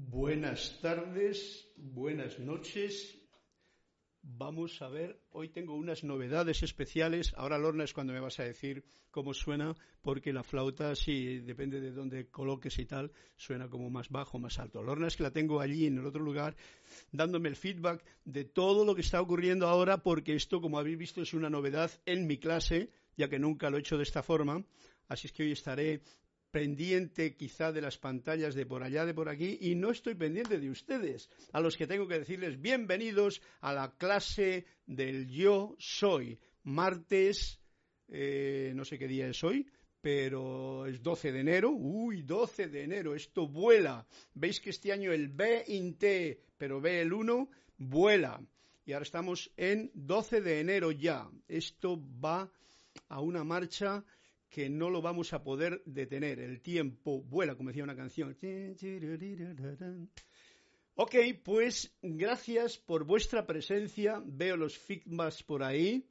Buenas tardes, buenas noches. Vamos a ver, hoy tengo unas novedades especiales. Ahora, Lorna, es cuando me vas a decir cómo suena, porque la flauta, sí, depende de dónde coloques y tal, suena como más bajo, más alto. Lorna es que la tengo allí en el otro lugar, dándome el feedback de todo lo que está ocurriendo ahora, porque esto, como habéis visto, es una novedad en mi clase, ya que nunca lo he hecho de esta forma. Así es que hoy estaré pendiente quizá de las pantallas de por allá, de por aquí, y no estoy pendiente de ustedes, a los que tengo que decirles bienvenidos a la clase del yo soy. Martes, eh, no sé qué día es hoy, pero es 12 de enero. Uy, 12 de enero, esto vuela. Veis que este año el B-INT, pero B el 1, vuela. Y ahora estamos en 12 de enero ya. Esto va a una marcha que no lo vamos a poder detener. El tiempo vuela, como decía una canción. Ok, pues gracias por vuestra presencia. Veo los feedbacks por ahí.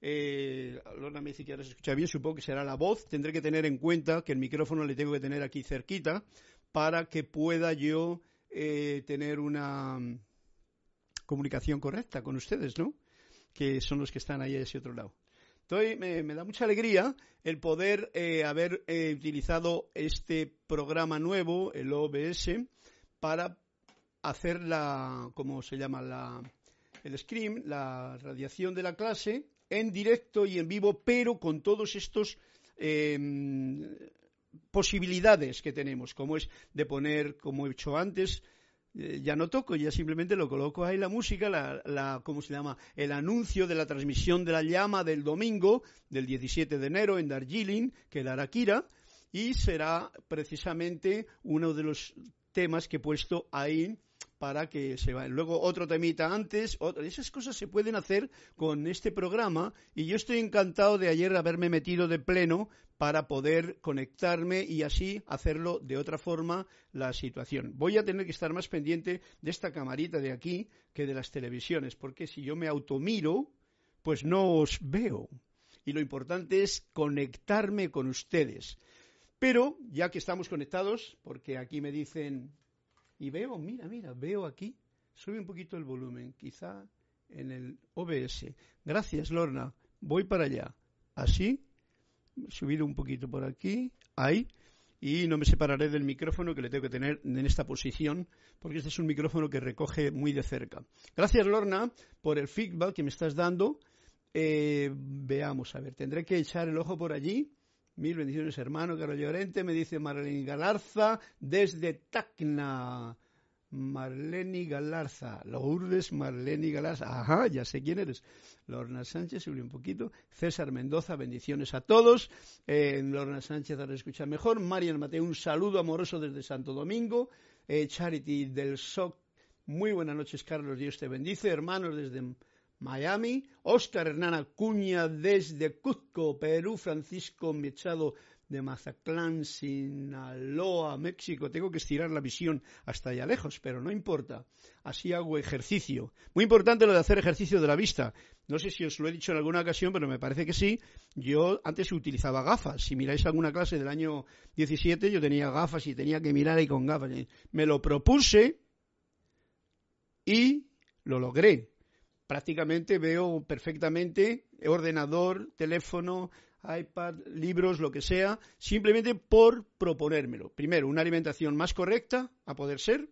Eh, Lorna me dice que ahora se escucha bien, supongo que será la voz. Tendré que tener en cuenta que el micrófono le tengo que tener aquí cerquita para que pueda yo eh, tener una comunicación correcta con ustedes, ¿no? Que son los que están ahí a ese otro lado me, da mucha alegría el poder eh, haber eh, utilizado este programa nuevo, el OBS, para hacer la, ¿cómo se llama? La, el screen, la radiación de la clase en directo y en vivo, pero con todos estos em, posibilidades que tenemos, como es de poner, como he hecho antes, ya no toco, ya simplemente lo coloco ahí la música, la, la, ¿cómo se llama? El anuncio de la transmisión de la llama del domingo, del 17 de enero en Darjeeling, que dará Kira, y será precisamente uno de los temas que he puesto ahí para que se vaya. Luego otro temita antes, esas cosas se pueden hacer con este programa y yo estoy encantado de ayer haberme metido de pleno para poder conectarme y así hacerlo de otra forma la situación. Voy a tener que estar más pendiente de esta camarita de aquí que de las televisiones, porque si yo me automiro, pues no os veo. Y lo importante es conectarme con ustedes. Pero ya que estamos conectados, porque aquí me dicen y veo, mira, mira, veo aquí, sube un poquito el volumen, quizá en el OBS. Gracias, Lorna. Voy para allá. Así, subir un poquito por aquí, ahí, y no me separaré del micrófono que le tengo que tener en esta posición, porque este es un micrófono que recoge muy de cerca. Gracias, Lorna, por el feedback que me estás dando. Eh, veamos, a ver, tendré que echar el ojo por allí Mil bendiciones, hermano Carlos Llorente, me dice Marlene Galarza desde Tacna. Marlene Galarza, Lourdes Marlene Galarza, ajá, ya sé quién eres. Lorna Sánchez, subí un poquito. César Mendoza, bendiciones a todos. Eh, Lorna Sánchez, ahora escuchar mejor. Marian Mateo, un saludo amoroso desde Santo Domingo. Eh, Charity del SOC, muy buenas noches, Carlos, Dios te bendice. Hermanos desde Miami, Oscar Hernán Acuña desde Cuzco, Perú, Francisco Mechado de Mazatlán, Sinaloa, México. Tengo que estirar la visión hasta allá lejos, pero no importa. Así hago ejercicio. Muy importante lo de hacer ejercicio de la vista. No sé si os lo he dicho en alguna ocasión, pero me parece que sí. Yo antes utilizaba gafas. Si miráis alguna clase del año 17, yo tenía gafas y tenía que mirar ahí con gafas. Me lo propuse y lo logré prácticamente veo perfectamente ordenador, teléfono, iPad, libros, lo que sea, simplemente por proponérmelo. Primero, una alimentación más correcta, a poder ser,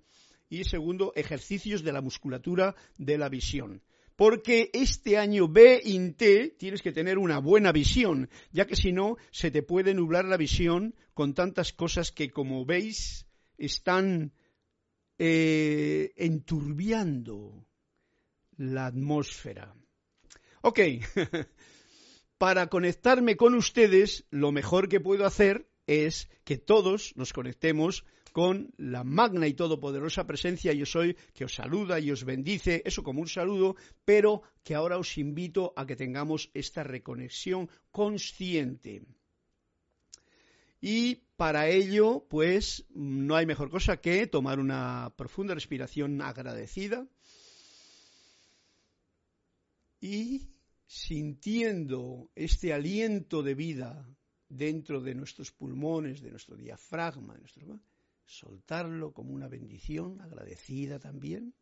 y segundo, ejercicios de la musculatura de la visión. Porque este año B T tienes que tener una buena visión, ya que si no, se te puede nublar la visión con tantas cosas que, como veis, están eh, enturbiando la atmósfera. Ok, para conectarme con ustedes, lo mejor que puedo hacer es que todos nos conectemos con la magna y todopoderosa presencia yo soy, que os saluda y os bendice, eso como un saludo, pero que ahora os invito a que tengamos esta reconexión consciente. Y para ello, pues, no hay mejor cosa que tomar una profunda respiración agradecida y sintiendo este aliento de vida dentro de nuestros pulmones, de nuestro diafragma, soltarlo como una bendición, agradecida también.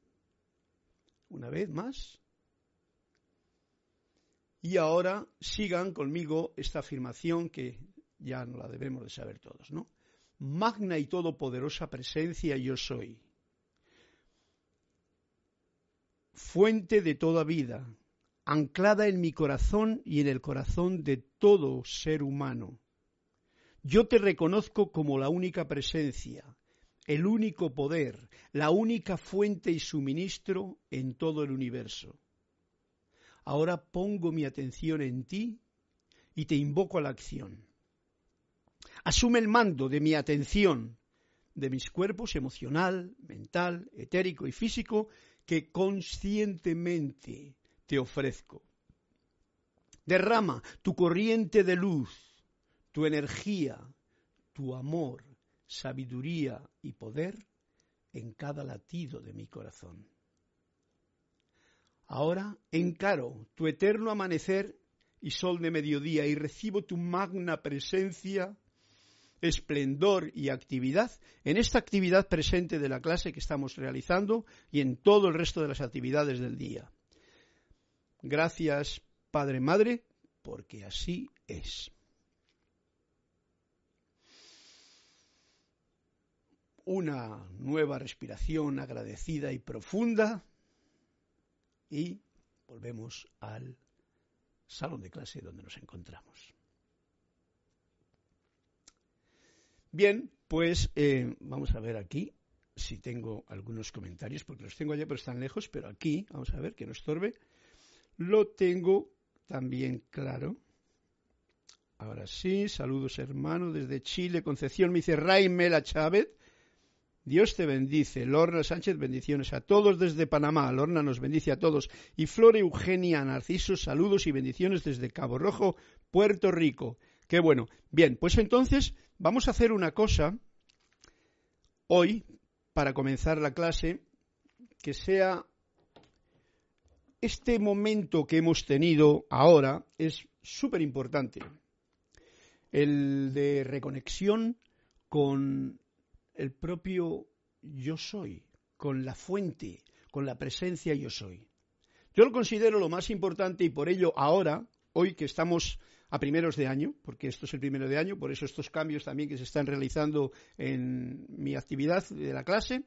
Una vez más. Y ahora sigan conmigo esta afirmación que ya no la debemos de saber todos, ¿no? Magna y todopoderosa presencia yo soy. Fuente de toda vida, anclada en mi corazón y en el corazón de todo ser humano. Yo te reconozco como la única presencia, el único poder, la única fuente y suministro en todo el universo. Ahora pongo mi atención en ti y te invoco a la acción. Asume el mando de mi atención, de mis cuerpos emocional, mental, etérico y físico que conscientemente te ofrezco. Derrama tu corriente de luz, tu energía, tu amor, sabiduría y poder en cada latido de mi corazón. Ahora encaro tu eterno amanecer y sol de mediodía y recibo tu magna presencia, esplendor y actividad en esta actividad presente de la clase que estamos realizando y en todo el resto de las actividades del día. Gracias, Padre Madre, porque así es. Una nueva respiración agradecida y profunda y volvemos al salón de clase donde nos encontramos. Bien, pues eh, vamos a ver aquí si tengo algunos comentarios, porque los tengo allá, pero están lejos, pero aquí, vamos a ver, que no estorbe, lo tengo también claro. Ahora sí, saludos hermano desde Chile, Concepción, me dice Raimela Chávez, Dios te bendice. Lorna Sánchez, bendiciones a todos desde Panamá. Lorna nos bendice a todos. Y Flor Eugenia Narciso, saludos y bendiciones desde Cabo Rojo, Puerto Rico. Qué bueno. Bien, pues entonces vamos a hacer una cosa hoy para comenzar la clase que sea este momento que hemos tenido ahora es súper importante. El de reconexión con el propio yo soy, con la fuente, con la presencia yo soy. Yo lo considero lo más importante y por ello ahora, hoy que estamos a primeros de año, porque esto es el primero de año, por eso estos cambios también que se están realizando en mi actividad de la clase,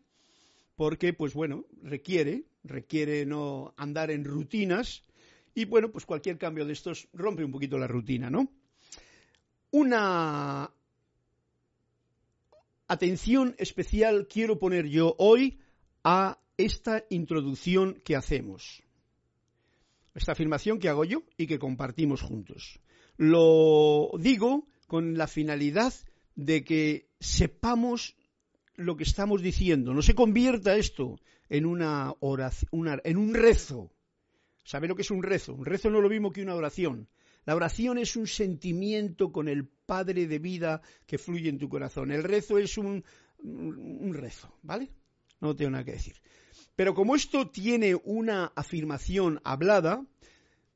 porque pues bueno, requiere, requiere no andar en rutinas y bueno, pues cualquier cambio de estos rompe un poquito la rutina, ¿no? Una atención especial quiero poner yo hoy a esta introducción que hacemos. Esta afirmación que hago yo y que compartimos juntos. Lo digo con la finalidad de que sepamos lo que estamos diciendo. No se convierta esto en una oración, en un rezo. ¿Sabe lo que es un rezo? Un rezo no es lo mismo que una oración. La oración es un sentimiento con el Padre de vida que fluye en tu corazón. El rezo es un, un rezo, ¿vale? No tengo nada que decir. Pero como esto tiene una afirmación hablada,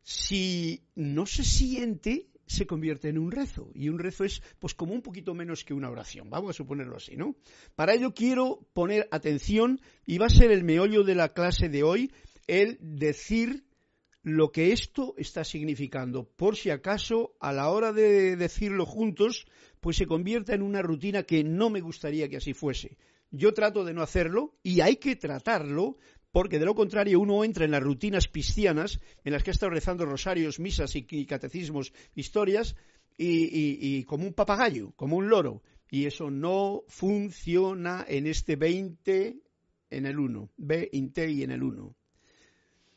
si no se siente, se convierte en un rezo. Y un rezo es, pues, como un poquito menos que una oración. Vamos a suponerlo así, ¿no? Para ello quiero poner atención, y va a ser el meollo de la clase de hoy, el decir lo que esto está significando, por si acaso a la hora de decirlo juntos, pues se convierta en una rutina que no me gustaría que así fuese. Yo trato de no hacerlo y hay que tratarlo porque de lo contrario uno entra en las rutinas cristianas en las que ha estado rezando rosarios, misas y, catecismos, historias y, como un papagayo, como un loro. Y eso no funciona en este 20 en el 1, 20 y en el 1.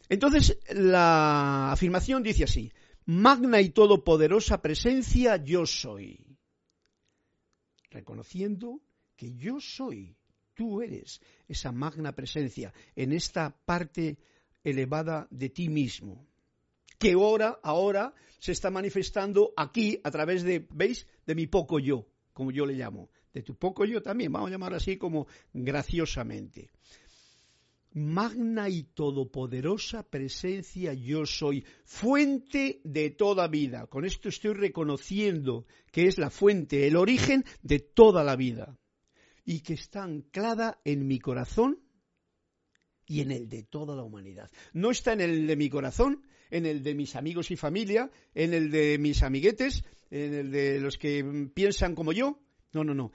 Entonces, la afirmación dice así, magna y todopoderosa presencia yo soy, reconociendo que yo soy, tú eres esa magna presencia en esta parte elevada de ti mismo, que ahora, ahora se está manifestando aquí a través de, ¿veis?, de mi poco yo, como yo le llamo, de tu poco yo también, vamos a llamar así como graciosamente magna y todopoderosa presencia yo soy, fuente de toda vida. Con esto estoy reconociendo que es la fuente, el origen de toda la vida. Y que está anclada en mi corazón y en el de toda la humanidad. No está en el de mi corazón, en el de mis amigos y familia, en el de mis amiguetes, en el de los que piensan como yo. No, no, no.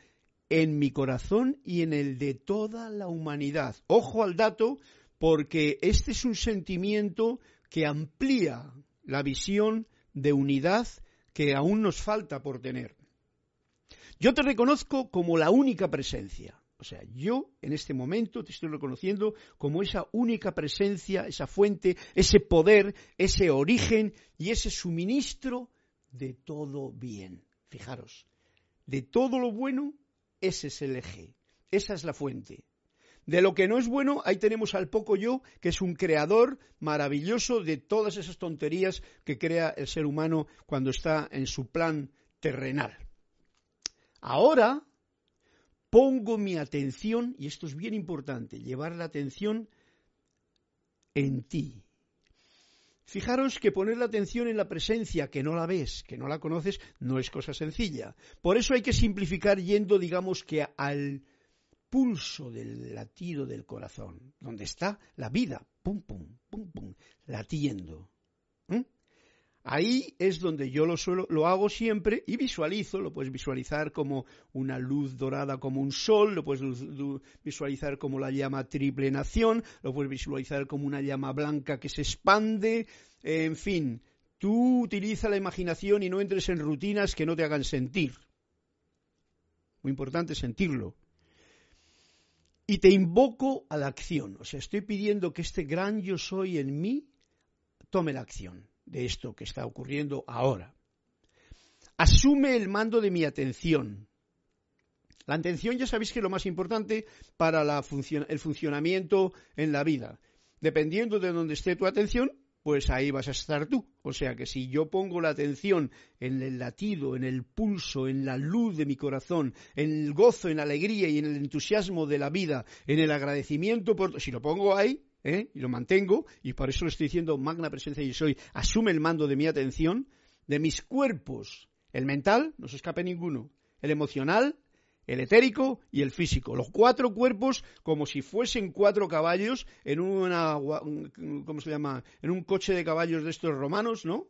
En mi corazón y en el de toda la humanidad. Ojo al dato, porque este es un sentimiento que amplía la visión de unidad que aún nos falta por tener. Yo te reconozco como la única presencia. O sea, yo en este momento te estoy reconociendo como esa única presencia, esa fuente, ese poder, ese origen y ese suministro de todo bien. Fijaros, de todo lo bueno, ese es el eje, esa es la fuente. De lo que no es bueno, ahí tenemos al poco yo, que es un creador maravilloso de todas esas tonterías que crea el ser humano cuando está en su plan terrenal. Ahora pongo mi atención, y esto es bien importante, llevar la atención en ti. Fijaros que poner la atención en la presencia, que no la ves, que no la conoces, no es cosa sencilla. Por eso hay que simplificar yendo, digamos que al pulso del latido del corazón, donde está la vida, pum, pum, pum, pum, latiendo. Ahí es donde yo lo suelo, lo hago siempre y visualizo, lo puedes visualizar como una luz dorada como un sol, lo puedes visualizar como la llama triple nación, lo puedes visualizar como una llama blanca que se expande, en fin, tú utiliza la imaginación y no entres en rutinas que no te hagan sentir. Muy importante sentirlo. Y te invoco a la acción, o sea, estoy pidiendo que este gran yo soy en mí tome la acción de esto que está ocurriendo ahora. Asume el mando de mi atención. La atención ya sabéis que es lo más importante para el funcionamiento en la vida. Dependiendo de donde esté tu atención, pues ahí vas a estar tú. O sea que si yo pongo la atención en el latido, en el pulso, en la luz de mi corazón, en el gozo, en la alegría y en el entusiasmo de la vida, en el agradecimiento por... Si lo pongo ahí, ¿eh? y lo mantengo, y por eso lo estoy diciendo, magna presencia y soy, asume el mando de mi atención, de mis cuerpos, el mental, no se escape ninguno, el emocional, el etérico y el físico. Los cuatro cuerpos como si fuesen cuatro caballos en una, ¿cómo se llama? En un coche de caballos de estos romanos, ¿no?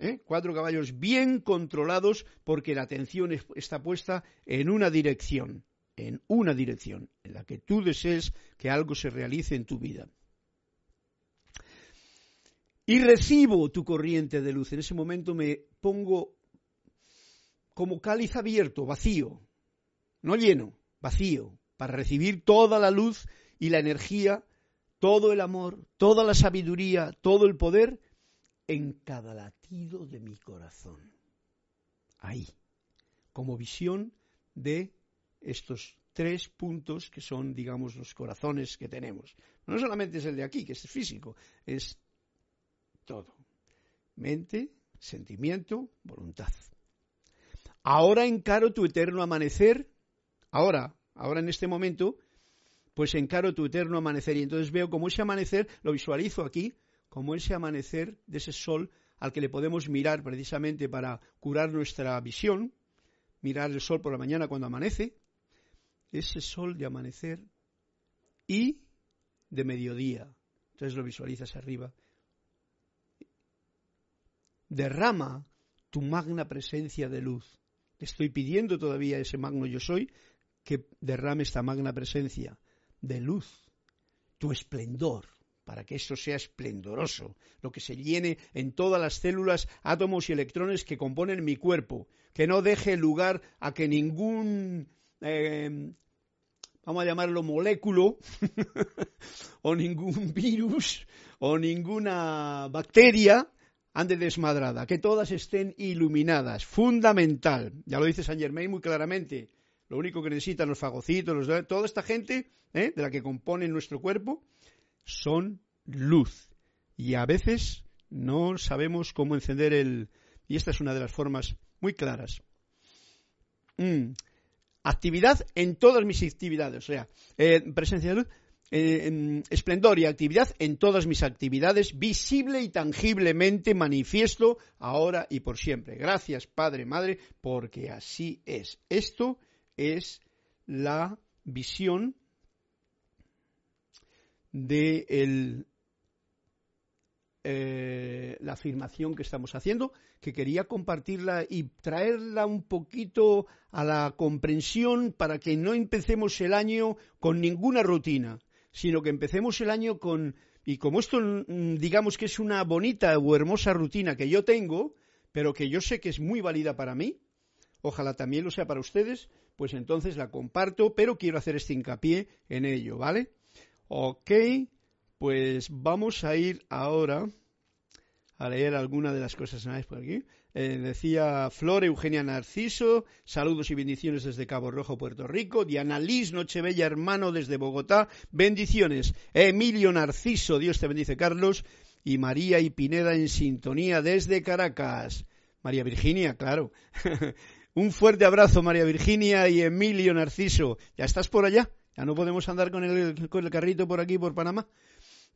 ¿Eh? Cuatro caballos bien controlados porque la atención está puesta en una dirección, en una dirección, en la que tú desees que algo se realice en tu vida y recibo tu corriente de luz. En ese momento me pongo como cáliz abierto, vacío, no lleno, vacío, para recibir toda la luz y la energía, todo el amor, toda la sabiduría, todo el poder en cada latido de mi corazón. Ahí, como visión de estos tres puntos que son, digamos, los corazones que tenemos. No solamente es el de aquí, que es físico, es todo. Mente, sentimiento, voluntad. Ahora encaro tu eterno amanecer, ahora, ahora en este momento, pues encaro tu eterno amanecer y entonces veo como ese amanecer, lo visualizo aquí, como ese amanecer de ese sol al que le podemos mirar precisamente para curar nuestra visión, mirar el sol por la mañana cuando amanece, ese sol de amanecer y de mediodía. Entonces lo visualizas arriba derrama tu magna presencia de luz. estoy pidiendo todavía ese magno yo soy que derrame esta magna presencia de luz, tu esplendor, para que eso sea esplendoroso, lo que se llene en todas las células, átomos y electrones que componen mi cuerpo, que no deje lugar a que ningún, eh, vamos a llamarlo moléculo, o ningún virus, o ninguna bacteria ande desmadrada, que todas estén iluminadas, fundamental. Ya lo dice Saint Germain muy claramente. Lo único que necesitan los fagocitos, los, toda esta gente ¿eh? de la que componen nuestro cuerpo, son luz. Y a veces no sabemos cómo encender el... Y esta es una de las formas muy claras. Mm. Actividad en todas mis actividades, o sea, eh, presencia de luz, eh, esplendor y actividad en todas mis actividades, visible y tangiblemente manifiesto ahora y por siempre. Gracias, Padre, Madre, porque así es. Esto es la visión de el, eh, la afirmación que estamos haciendo, que quería compartirla y traerla un poquito a la comprensión para que no empecemos el año con ninguna rutina, sino que empecemos el año con, y como esto mm, digamos que es una bonita o hermosa rutina que yo tengo, pero que yo sé que es muy válida para mí, ojalá también lo sea para ustedes, pues entonces la comparto, pero quiero hacer este hincapié en ello, ¿vale? Ok, pues vamos a ir ahora a leer alguna de las cosas por aquí. Eh, decía Flor Eugenia Narciso, saludos y bendiciones desde Cabo Rojo, Puerto Rico. Diana Liz, Nochebella hermano desde Bogotá, bendiciones. Emilio Narciso, Dios te bendice Carlos. Y María y Pineda en sintonía desde Caracas. María Virginia, claro. Un fuerte abrazo, María Virginia y Emilio Narciso. ¿Ya estás por allá? ¿Ya no podemos andar con el, con el carrito por aquí, por Panamá?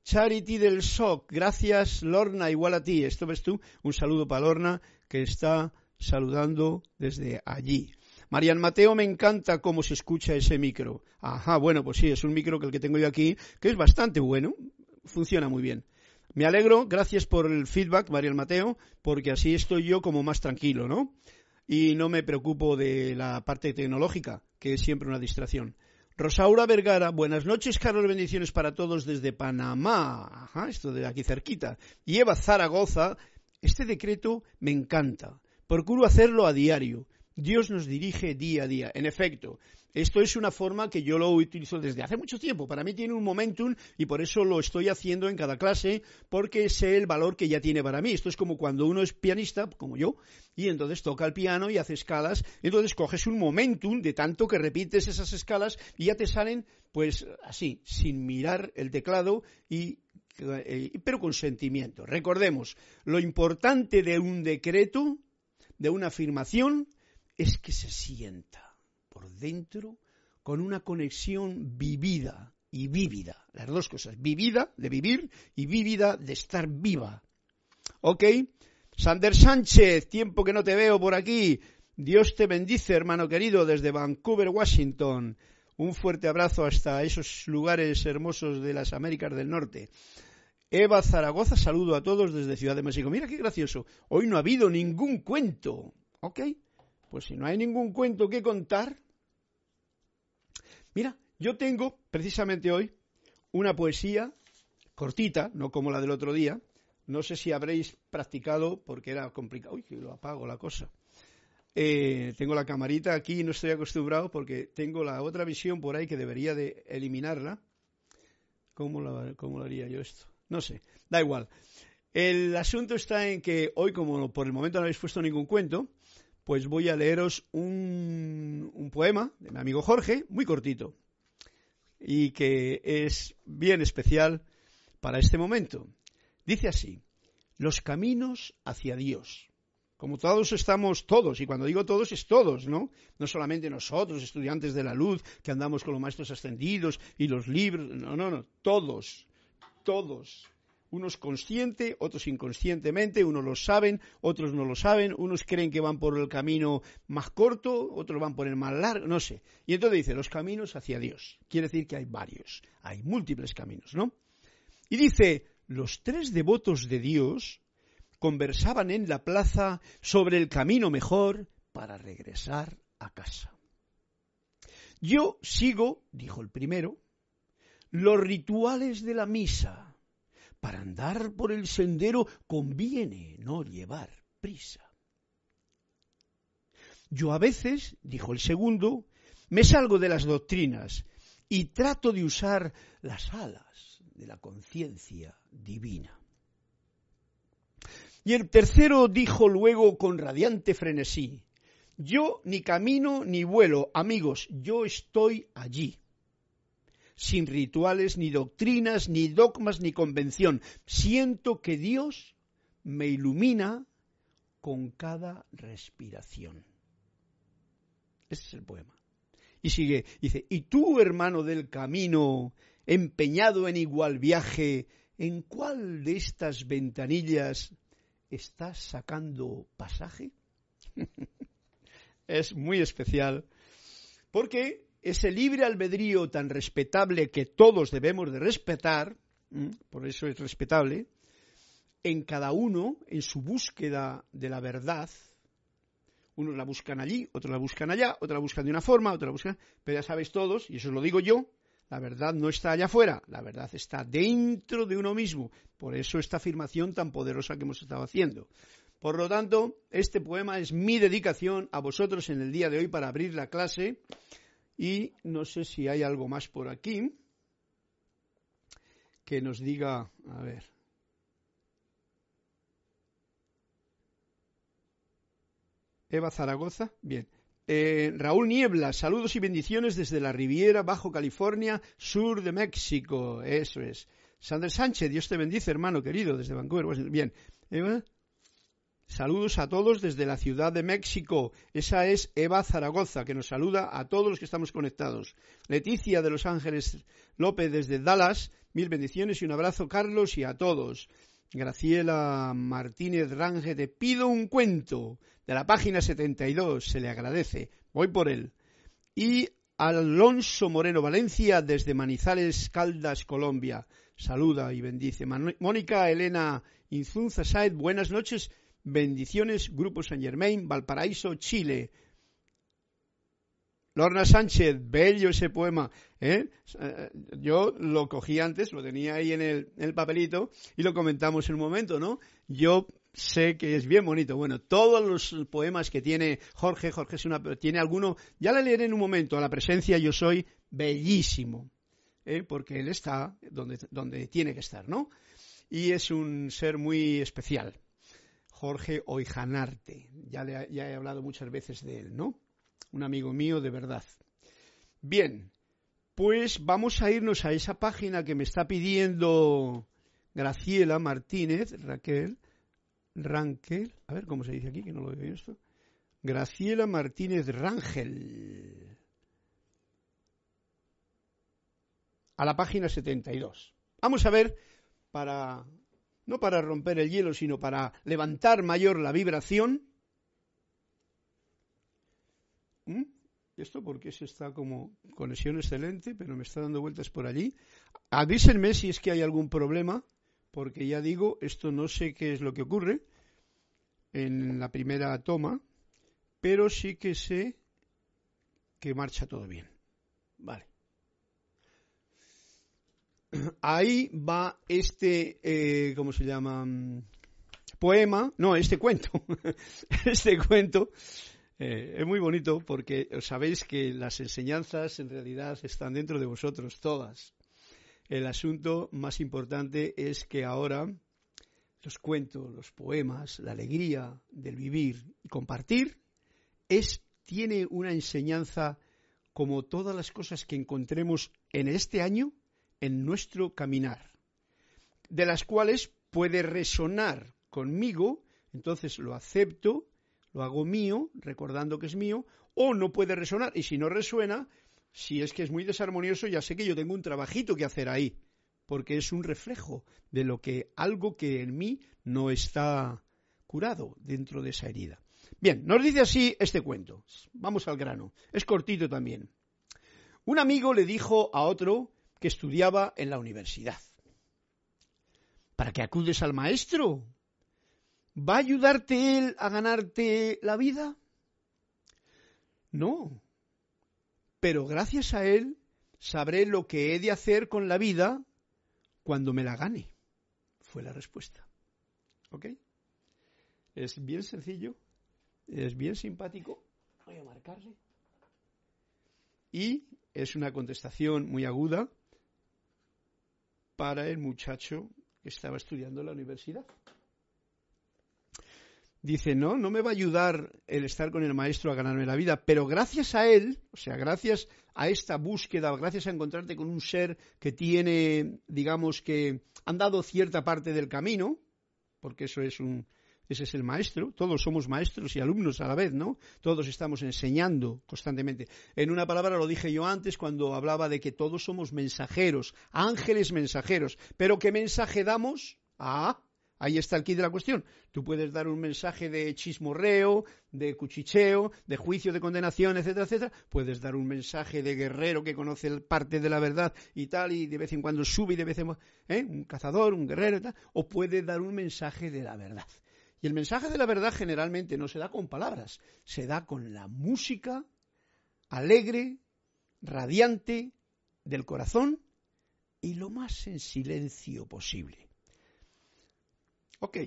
Charity del SOC, gracias Lorna, igual a ti. Esto ves tú, un saludo para Lorna que está saludando desde allí. Marian Mateo, me encanta cómo se escucha ese micro. Ajá, bueno, pues sí, es un micro que el que tengo yo aquí, que es bastante bueno, funciona muy bien. Me alegro, gracias por el feedback, Marian Mateo, porque así estoy yo como más tranquilo, ¿no? Y no me preocupo de la parte tecnológica, que es siempre una distracción. Rosaura Vergara, buenas noches, Carlos, bendiciones para todos desde Panamá. Esto de aquí cerquita. Y Eva Zaragoza, este decreto me encanta. Procuro hacerlo a diario. Dios nos dirige día a día. En efecto, esto es una forma que yo lo utilizo desde hace mucho tiempo. Para mí tiene un momentum y por eso lo estoy haciendo en cada clase porque sé el valor que ya tiene para mí. Esto es como cuando uno es pianista, como yo, y entonces toca el piano y hace escalas. Entonces coges un momentum de tanto que repites esas escalas y ya te salen, pues así, sin mirar el teclado y eh, pero con sentimiento. Recordemos, lo importante de un decreto, de una afirmación, es que se sienta dentro con una conexión vivida y vívida. Las dos cosas, vivida de vivir y vívida de estar viva. ¿Ok? Sander Sánchez, tiempo que no te veo por aquí. Dios te bendice, hermano querido, desde Vancouver, Washington. Un fuerte abrazo hasta esos lugares hermosos de las Américas del Norte. Eva Zaragoza, saludo a todos desde Ciudad de México. Mira qué gracioso. Hoy no ha habido ningún cuento. ¿Ok? Pues si no hay ningún cuento que contar, mira, yo tengo precisamente hoy una poesía cortita, no como la del otro día. No sé si habréis practicado porque era complicado. Uy, que lo apago la cosa. Eh, tengo la camarita aquí y no estoy acostumbrado porque tengo la otra visión por ahí que debería de eliminarla. ¿Cómo lo, cómo lo haría yo esto? No sé, da igual. El asunto está en que hoy, como por el momento no habéis puesto ningún cuento, pues voy a leeros un, poema de mi amigo Jorge, muy cortito, y que es bien especial para este momento. Dice así, los caminos hacia Dios. Como todos estamos todos, y cuando digo todos es todos, ¿no? No solamente nosotros, estudiantes de la luz, que andamos con los maestros ascendidos y los libros, no, no, no, todos, todos unos consciente, otros inconscientemente, unos lo saben, otros no lo saben, unos creen que van por el camino más corto, otros van por el más largo, no sé. Y entonces dice, los caminos hacia Dios. Quiere decir que hay varios, hay múltiples caminos, ¿no? Y dice, los tres devotos de Dios conversaban en la plaza sobre el camino mejor para regresar a casa. Yo sigo, dijo el primero, los rituales de la misa para andar por el sendero conviene no llevar prisa. Yo a veces, dijo el segundo, me salgo de las doctrinas y trato de usar las alas de la conciencia divina. Y el tercero dijo luego con radiante frenesí, yo ni camino ni vuelo, amigos, yo estoy allí sin rituales, ni doctrinas, ni dogmas, ni convención. Siento que Dios me ilumina con cada respiración. Ese es el poema. Y sigue, dice, y tú, hermano del camino, empeñado en igual viaje, ¿en cuál de estas ventanillas estás sacando pasaje? es muy especial porque ese libre albedrío tan respetable que todos debemos de respetar, por eso es respetable, en cada uno, en su búsqueda de la verdad, unos la buscan allí, otros la buscan allá, otros la buscan de una forma, otros la buscan, pero ya sabéis todos, y eso lo digo yo, la verdad no está allá afuera, la verdad está dentro de uno mismo. Por eso esta afirmación tan poderosa que hemos estado haciendo. Por lo tanto, este poema es mi dedicación a vosotros en el día de hoy para abrir la clase. Y no sé si hay algo más por aquí que nos diga, a ver. Eva Zaragoza, bien. Eh, Raúl Niebla, saludos y bendiciones desde la Riviera, Bajo California, sur de México. Eso es. Sander Sánchez, Dios te bendice, hermano querido, desde Vancouver. Bien. Eva, Saludos a todos desde la Ciudad de México. Esa es Eva Zaragoza, que nos saluda a todos los que estamos conectados. Leticia de Los Ángeles López desde Dallas. Mil bendiciones y un abrazo, Carlos, y a todos. Graciela Martínez Range, te pido un cuento de la página 72, se le agradece. Voy por él. Y Alonso Moreno Valencia desde Manizales, Caldas, Colombia. Saluda y bendice. Mónica Elena Inzunza Saed, buenas noches Bendiciones, Grupo San Germain, Valparaíso, Chile. Lorna Sánchez, bello ese poema. ¿eh? Eh, yo lo cogí antes, lo tenía ahí en el, papelito y lo comentamos en un momento, ¿no? Yo sé que es bien bonito. Bueno, todos los poemas que tiene Jorge, Jorge es una, tiene alguno, ya le leeré en un momento, a la presencia yo soy bellísimo, ¿eh? porque él está donde, donde tiene que estar, ¿no? Y es un ser muy especial. Jorge Oijanarte. Ya, le, he hablado muchas veces de él, ¿no? Un amigo mío de verdad. Bien, pues vamos a irnos a esa página que me está pidiendo Graciela Martínez, Raquel, Ranquel, a ver cómo se dice aquí, que no lo veo esto. Graciela Martínez Rangel. A la página 72. Vamos a ver, para no para romper el hielo, sino para levantar mayor la vibración. ¿Mm? Esto porque se está como conexión excelente, pero me está dando vueltas por allí. Avísenme si es que hay algún problema, porque ya digo, esto no sé qué es lo que ocurre en la primera toma, pero sí que sé que marcha todo bien. Vale ahí va este, eh, ¿cómo se llama? Poema, no, este cuento. este cuento eh, es muy bonito porque sabéis que las enseñanzas en realidad están dentro de vosotros todas. El asunto más importante es que ahora los cuentos, los poemas, la alegría del vivir y compartir es tiene una enseñanza como todas las cosas que encontremos en este año en nuestro caminar, de las cuales puede resonar conmigo, entonces lo acepto, lo hago mío, recordando que es mío, o no puede resonar, y si no resuena, si es que es muy desarmonioso, ya sé que yo tengo un trabajito que hacer ahí, porque es un reflejo de lo que algo que en mí no está curado dentro de esa herida. Bien, nos dice así este cuento. Vamos al grano. Es cortito también. Un amigo le dijo a otro que estudiaba en la universidad. ¿Para qué acudes al maestro? ¿Va a ayudarte él a ganarte la vida? No. Pero gracias a él sabré lo que he de hacer con la vida cuando me la gane. Fue la respuesta. ¿Ok? Es bien sencillo, es bien simpático. Voy a marcarle. Y es una contestación muy aguda para el muchacho que estaba estudiando en la universidad. Dice, no, no me va a ayudar el estar con el maestro a ganarme la vida, pero gracias a él, o sea, gracias a esta búsqueda, gracias a encontrarte con un ser que tiene, digamos que, han dado cierta parte del camino, porque eso es un, ese es el maestro, todos somos maestros y alumnos a la vez, ¿no? Todos estamos enseñando constantemente. En una palabra lo dije yo antes cuando hablaba de que todos somos mensajeros, ángeles mensajeros, pero ¿qué mensaje damos? Ah, Ahí está el kit de la cuestión. Tú puedes dar un mensaje de chismorreo, de cuchicheo, de juicio, de condenación, etcétera, etcétera. Puedes dar un mensaje de guerrero que conoce parte de la verdad y tal, y de vez en cuando sube y de vez en cuando, ¿eh? un cazador, un guerrero y tal. O puede dar un mensaje de la verdad. Y el mensaje de la verdad generalmente no se da con palabras, se da con la música alegre, radiante del corazón y lo más en silencio posible. Ok.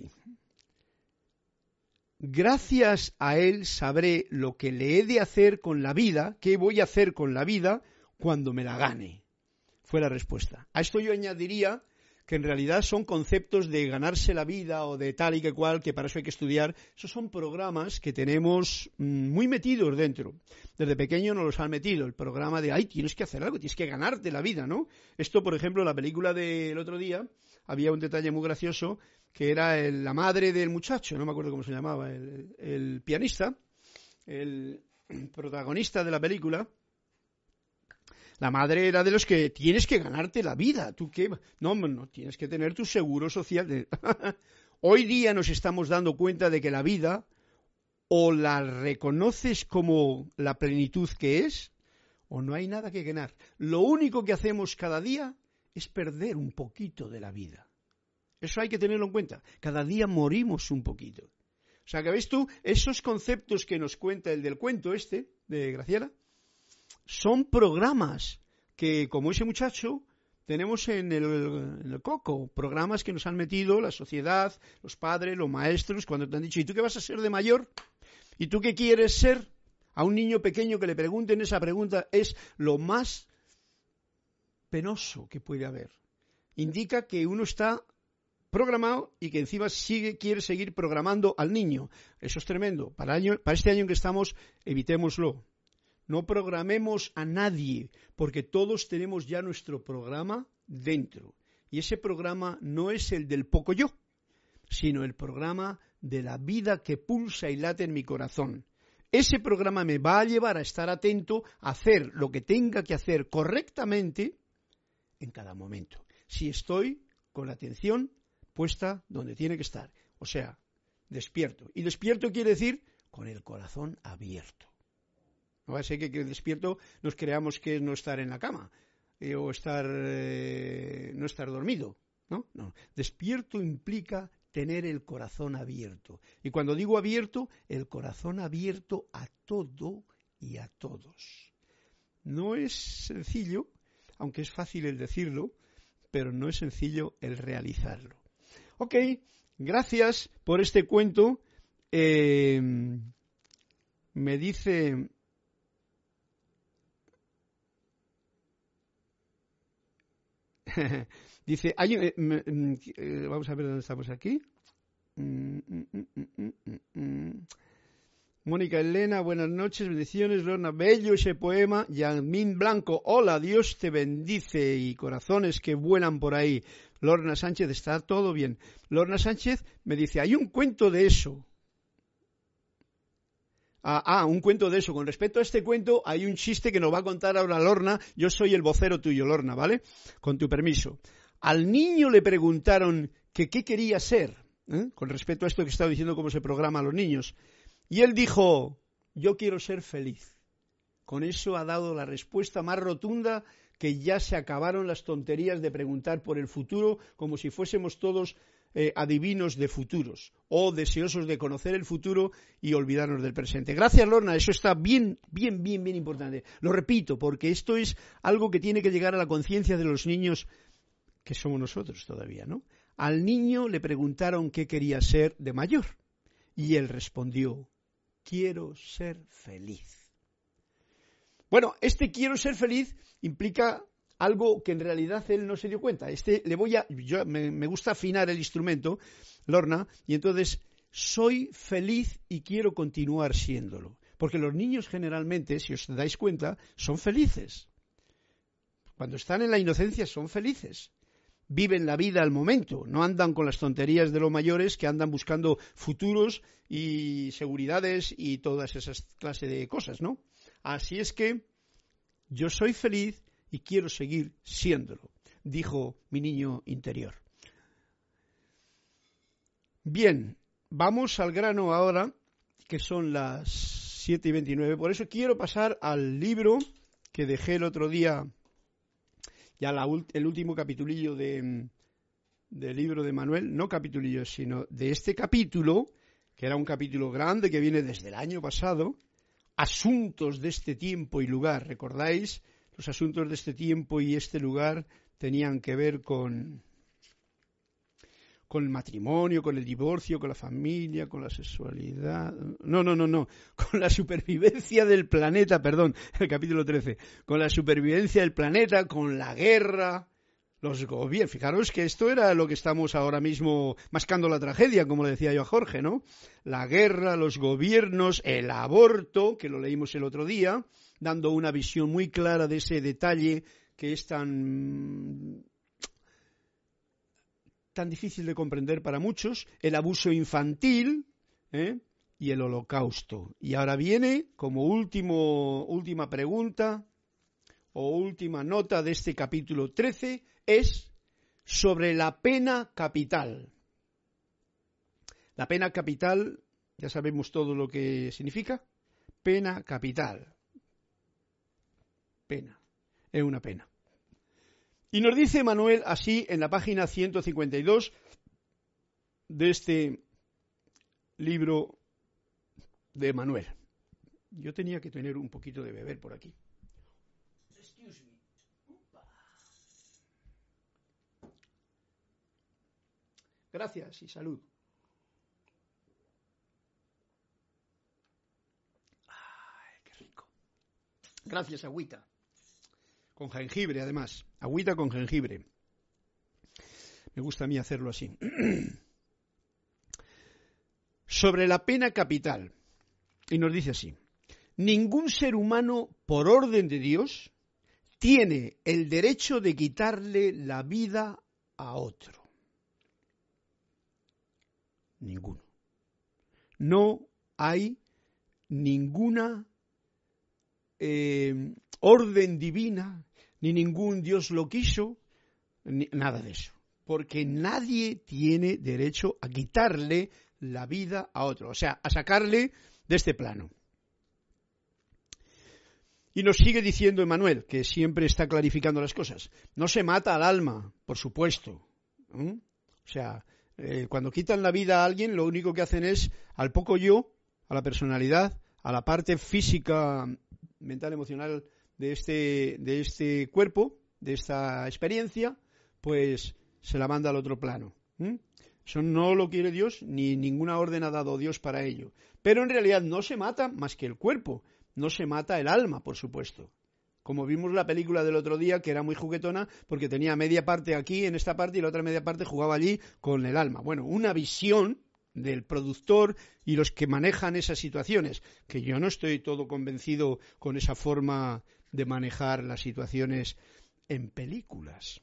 Gracias a Él sabré lo que le he de hacer con la vida, qué voy a hacer con la vida cuando me la gane. Fue la respuesta. A esto yo añadiría que en realidad son conceptos de ganarse la vida o de tal y que cual, que para eso hay que estudiar. Esos son programas que tenemos mm, muy metidos dentro. Desde pequeño nos los han metido. El programa de, ay, tienes que hacer algo, tienes que ganarte la vida, ¿no? Esto, por ejemplo, la película del otro día, había un detalle muy gracioso que era la madre del muchacho, no me acuerdo cómo se llamaba, el, pianista, el protagonista de la película, la madre era de los que tienes que ganarte la vida. ¿Tú qué? No, no, tienes que tener tu seguro social. Hoy día nos estamos dando cuenta de que la vida o la reconoces como la plenitud que es o no hay nada que ganar. Lo único que hacemos cada día es perder un poquito de la vida. Eso hay que tenerlo en cuenta. Cada día morimos un poquito. O sea, que ves tú, esos conceptos que nos cuenta el del cuento este, de Graciela, son programas que, como ese muchacho, tenemos en el, coco, programas que nos han metido la sociedad, los padres, los maestros, cuando te han dicho, ¿y tú qué vas a ser de mayor? ¿Y tú qué quieres ser? A un niño pequeño que le pregunten esa pregunta es lo más penoso que puede haber. Indica que uno está programado y que encima sigue, quiere seguir programando al niño. Eso es tremendo. Para, para este año en que estamos, evitémoslo. No programemos a nadie, porque todos tenemos ya nuestro programa dentro. Y ese programa no es el del poco yo, sino el programa de la vida que pulsa y late en mi corazón. Ese programa me va a llevar a estar atento, a hacer lo que tenga que hacer correctamente en cada momento. Si estoy con la atención puesta donde tiene que estar. O sea, despierto. Y despierto quiere decir con el corazón abierto. No a ser que, despierto nos creamos que es no estar en la cama eh, o estar, eh, no estar dormido. ¿no? no. Despierto implica tener el corazón abierto. Y cuando digo abierto, el corazón abierto a todo y a todos. No es sencillo, aunque es fácil el decirlo, pero no es sencillo el realizarlo. Ok, gracias por este cuento. Eh, me dice... dice, eh, eh, vamos a ver dónde estamos aquí. Mm, mm, mm, Mónica Elena, buenas noches, bendiciones. Lorna, bello ese poema. Yamín Blanco, hola, Dios te bendice y corazones que vuelan por ahí. Lorna Sánchez, está todo bien. Lorna Sánchez me dice, hay un cuento de eso. Ah, ah, un cuento de eso. Con respecto a este cuento, hay un chiste que nos va a contar ahora Lorna. Yo soy el vocero tuyo, Lorna, ¿vale? Con tu permiso. Al niño le preguntaron que qué quería ser, ¿eh? con respecto a esto que estaba diciendo, cómo se programa a los niños. Y él dijo, yo quiero ser feliz. Con eso ha dado la respuesta más rotunda que ya se acabaron las tonterías de preguntar por el futuro como si fuésemos todos eh, adivinos de futuros o deseosos de conocer el futuro y olvidarnos del presente. Gracias, Lorna, eso está bien, bien, bien, bien importante. Lo repito, porque esto es algo que tiene que llegar a la conciencia de los niños que somos nosotros todavía, ¿no? Al niño le preguntaron qué quería ser de mayor y él respondió, quiero ser feliz. Bueno, este quiero ser feliz implica algo que en realidad él no se dio cuenta. Este le voy a, yo me, gusta afinar el instrumento, Lorna, y entonces soy feliz y quiero continuar siéndolo. Porque los niños generalmente, si os dais cuenta, son felices. Cuando están en la inocencia son felices. Viven la vida al momento, no andan con las tonterías de los mayores que andan buscando futuros y seguridades y todas esas clases de cosas, ¿no? Así es que yo soy feliz y quiero seguir siéndolo, dijo mi niño interior. Bien, vamos al grano ahora, que son las 7 y 29. Por eso quiero pasar al libro que dejé el otro día, ya el último capitulillo de, del libro de Manuel, no capitulillo, sino de este capítulo, que era un capítulo grande que viene desde el año pasado, asuntos de este tiempo y lugar. ¿Recordáis? Los asuntos de este tiempo y este lugar tenían que ver con, con el matrimonio, con el divorcio, con la familia, con la sexualidad. No, no, no, no. Con la supervivencia del planeta, perdón, el capítulo 13. Con la supervivencia del planeta, con la guerra, los gobiernos. Fijaros que esto era lo que estamos ahora mismo mascando la tragedia, como le decía yo a Jorge, ¿no? La guerra, los gobiernos, el aborto, que lo leímos el otro día, dando una visión muy clara de ese detalle que es tan tan difícil de comprender para muchos, el abuso infantil ¿eh? y el holocausto. Y ahora viene, como último, última pregunta o última nota de este capítulo 13, es sobre la pena capital. La pena capital, ya sabemos todo lo que significa. Pena capital. Pena. Es una pena. Y nos dice Manuel así en la página 152 de este libro de Manuel. Yo tenía que tener un poquito de beber por aquí. Gracias y salud. Ay, qué rico. Gracias, agüita. Con jengibre, además. Agüita con jengibre. Me gusta a mí hacerlo así. Sobre la pena capital. Y nos dice así. Ningún ser humano, por orden de Dios, tiene el derecho de quitarle la vida a otro. Ninguno. No hay ninguna eh, orden divina, ni ningún Dios lo quiso, nada de eso. Porque nadie tiene derecho a quitarle la vida a otro, o sea, a sacarle de este plano. Y nos sigue diciendo Emanuel, que siempre está clarificando las cosas. No se mata al alma, por supuesto. O sea, eh, cuando quitan la vida a alguien, lo único que hacen es al poco yo, a la personalidad, a la parte física, mental, emocional de este, de este cuerpo, de esta experiencia, pues se la manda al otro plano. Eso no lo quiere Dios, ni ninguna orden ha dado Dios para ello. Pero en realidad no se mata más que el cuerpo, no se mata el alma, por supuesto como vimos la película del otro día, que era muy juguetona, porque tenía media parte aquí, en esta parte, y la otra media parte jugaba allí con el alma. Bueno, una visión del productor y los que manejan esas situaciones, que yo no estoy todo convencido con esa forma de manejar las situaciones en películas.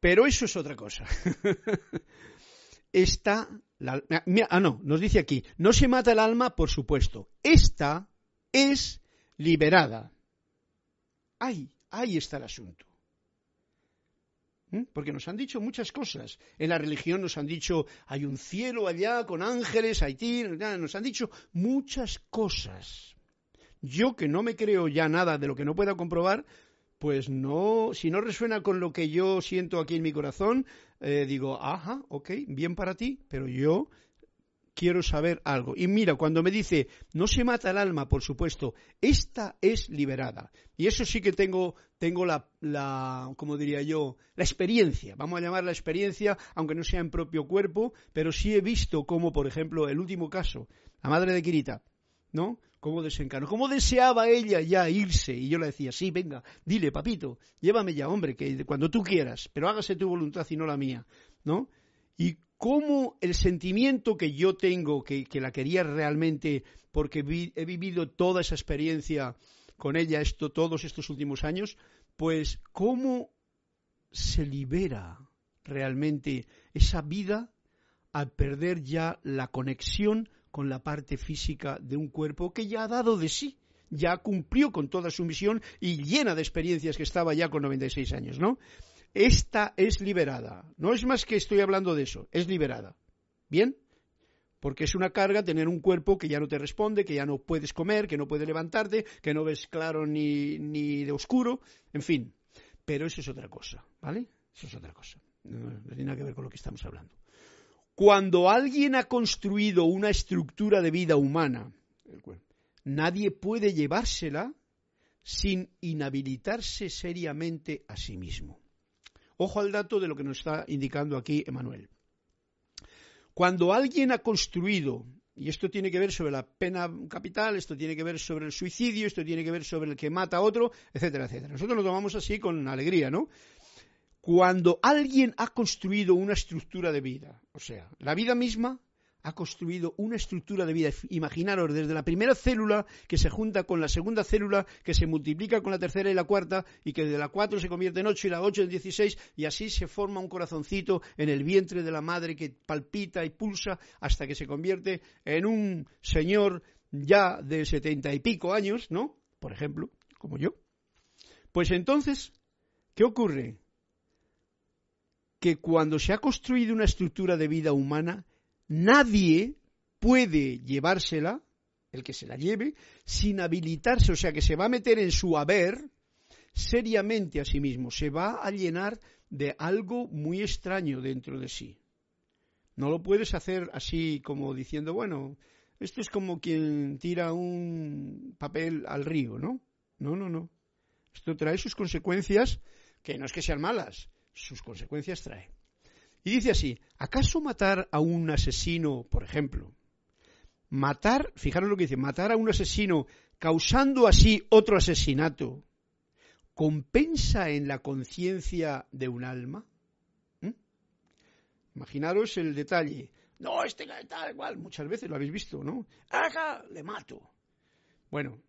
Pero eso es otra cosa. Esta, ah, no, nos dice aquí, no se mata el alma, por supuesto. Esta es liberada. Ahí, ahí está el asunto. ¿Mm? Porque nos han dicho muchas cosas. En la religión nos han dicho, hay un cielo allá con ángeles, Haití, nos han dicho muchas cosas. Yo que no me creo ya nada de lo que no pueda comprobar, pues no, si no resuena con lo que yo siento aquí en mi corazón, eh, digo, ajá, ok, bien para ti, pero yo quiero saber algo. Y mira, cuando me dice, no se mata el alma, por supuesto, esta es liberada. Y eso sí que tengo, tengo la, la, como diría yo, la experiencia, vamos a llamar la experiencia, aunque no sea en propio cuerpo, pero sí he visto como, por ejemplo, el último caso, la madre de Kirita, ¿no? Cómo desencarnó, cómo deseaba ella ya irse. Y yo le decía, sí, venga, dile, papito, llévame ya, hombre, que cuando tú quieras, pero hágase tu voluntad y no la mía, ¿no? Y cómo el sentimiento que yo tengo, que, la quería realmente, porque he vivido toda esa experiencia con ella esto, todos estos últimos años, pues cómo se libera realmente esa vida al perder ya la conexión con la parte física de un cuerpo que ya ha dado de sí, ya cumplió con toda su misión y llena de experiencias que estaba ya con 96 años, ¿no? Esta es liberada. No es más que estoy hablando de eso, es liberada. ¿Bien? Porque es una carga tener un cuerpo que ya no te responde, que ya no puedes comer, que no puedes levantarte, que no ves claro ni, ni de oscuro, en fin. Pero eso es otra cosa, ¿vale? Eso es otra cosa. No, tiene nada que ver con lo que estamos hablando. Cuando alguien ha construido una estructura de vida humana, nadie puede llevársela sin inhabilitarse seriamente a sí mismo. Ojo al dato de lo que nos está indicando aquí Emanuel. Cuando alguien ha construido, y esto tiene que ver sobre la pena capital, esto tiene que ver sobre el suicidio, esto tiene que ver sobre el que mata a otro, etcétera, etcétera. Nosotros lo tomamos así con alegría, ¿no? Cuando alguien ha construido una estructura de vida, o sea, la vida misma ha construido una estructura de vida. Imaginaros, desde la primera célula que se junta con la segunda célula, que se multiplica con la tercera y la cuarta, y que de la cuatro se convierte en ocho y la ocho en dieciséis, y así se forma un corazoncito en el vientre de la madre que palpita y pulsa hasta que se convierte en un señor ya de setenta y pico años, ¿no? Por ejemplo, como yo. Pues entonces, ¿qué ocurre? Que cuando se ha construido una estructura de vida humana, nadie puede llevársela, el que se la lleve, sin habilitarse, o sea que se va a meter en su haber seriamente a sí mismo, se va a llenar de algo muy extraño dentro de sí. No lo puedes hacer así como diciendo, bueno, esto es como quien tira un papel al río, ¿no? No, no, no. Esto trae sus consecuencias, que no es que sean malas, sus consecuencias trae. Y dice así, ¿acaso matar a un asesino, por ejemplo? Matar, fijaros lo que dice, matar a un asesino causando así otro asesinato, ¿compensa en la conciencia de un alma? ¿Mm? Imaginaros el detalle. No, este tal igual, muchas veces lo habéis visto, ¿no? Acá le mato. Bueno,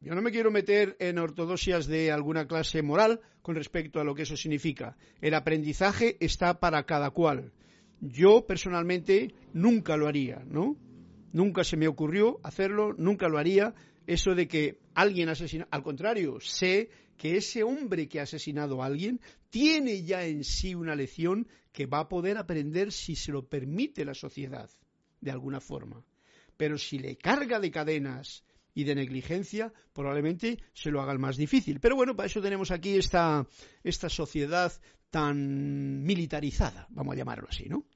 yo no me quiero meter en ortodoxias de alguna clase moral con respecto a lo que eso significa. El aprendizaje está para cada cual. Yo personalmente nunca lo haría, ¿no? Nunca se me ocurrió hacerlo, nunca lo haría. Eso de que alguien asesina, al contrario, sé que ese hombre que ha asesinado a alguien tiene ya en sí una lección que va a poder aprender si se lo permite la sociedad, de alguna forma. Pero si le carga de cadenas, y de negligencia, probablemente se lo hagan más difícil. Pero bueno, para eso tenemos aquí esta, esta sociedad tan militarizada, vamos a llamarlo así, ¿no?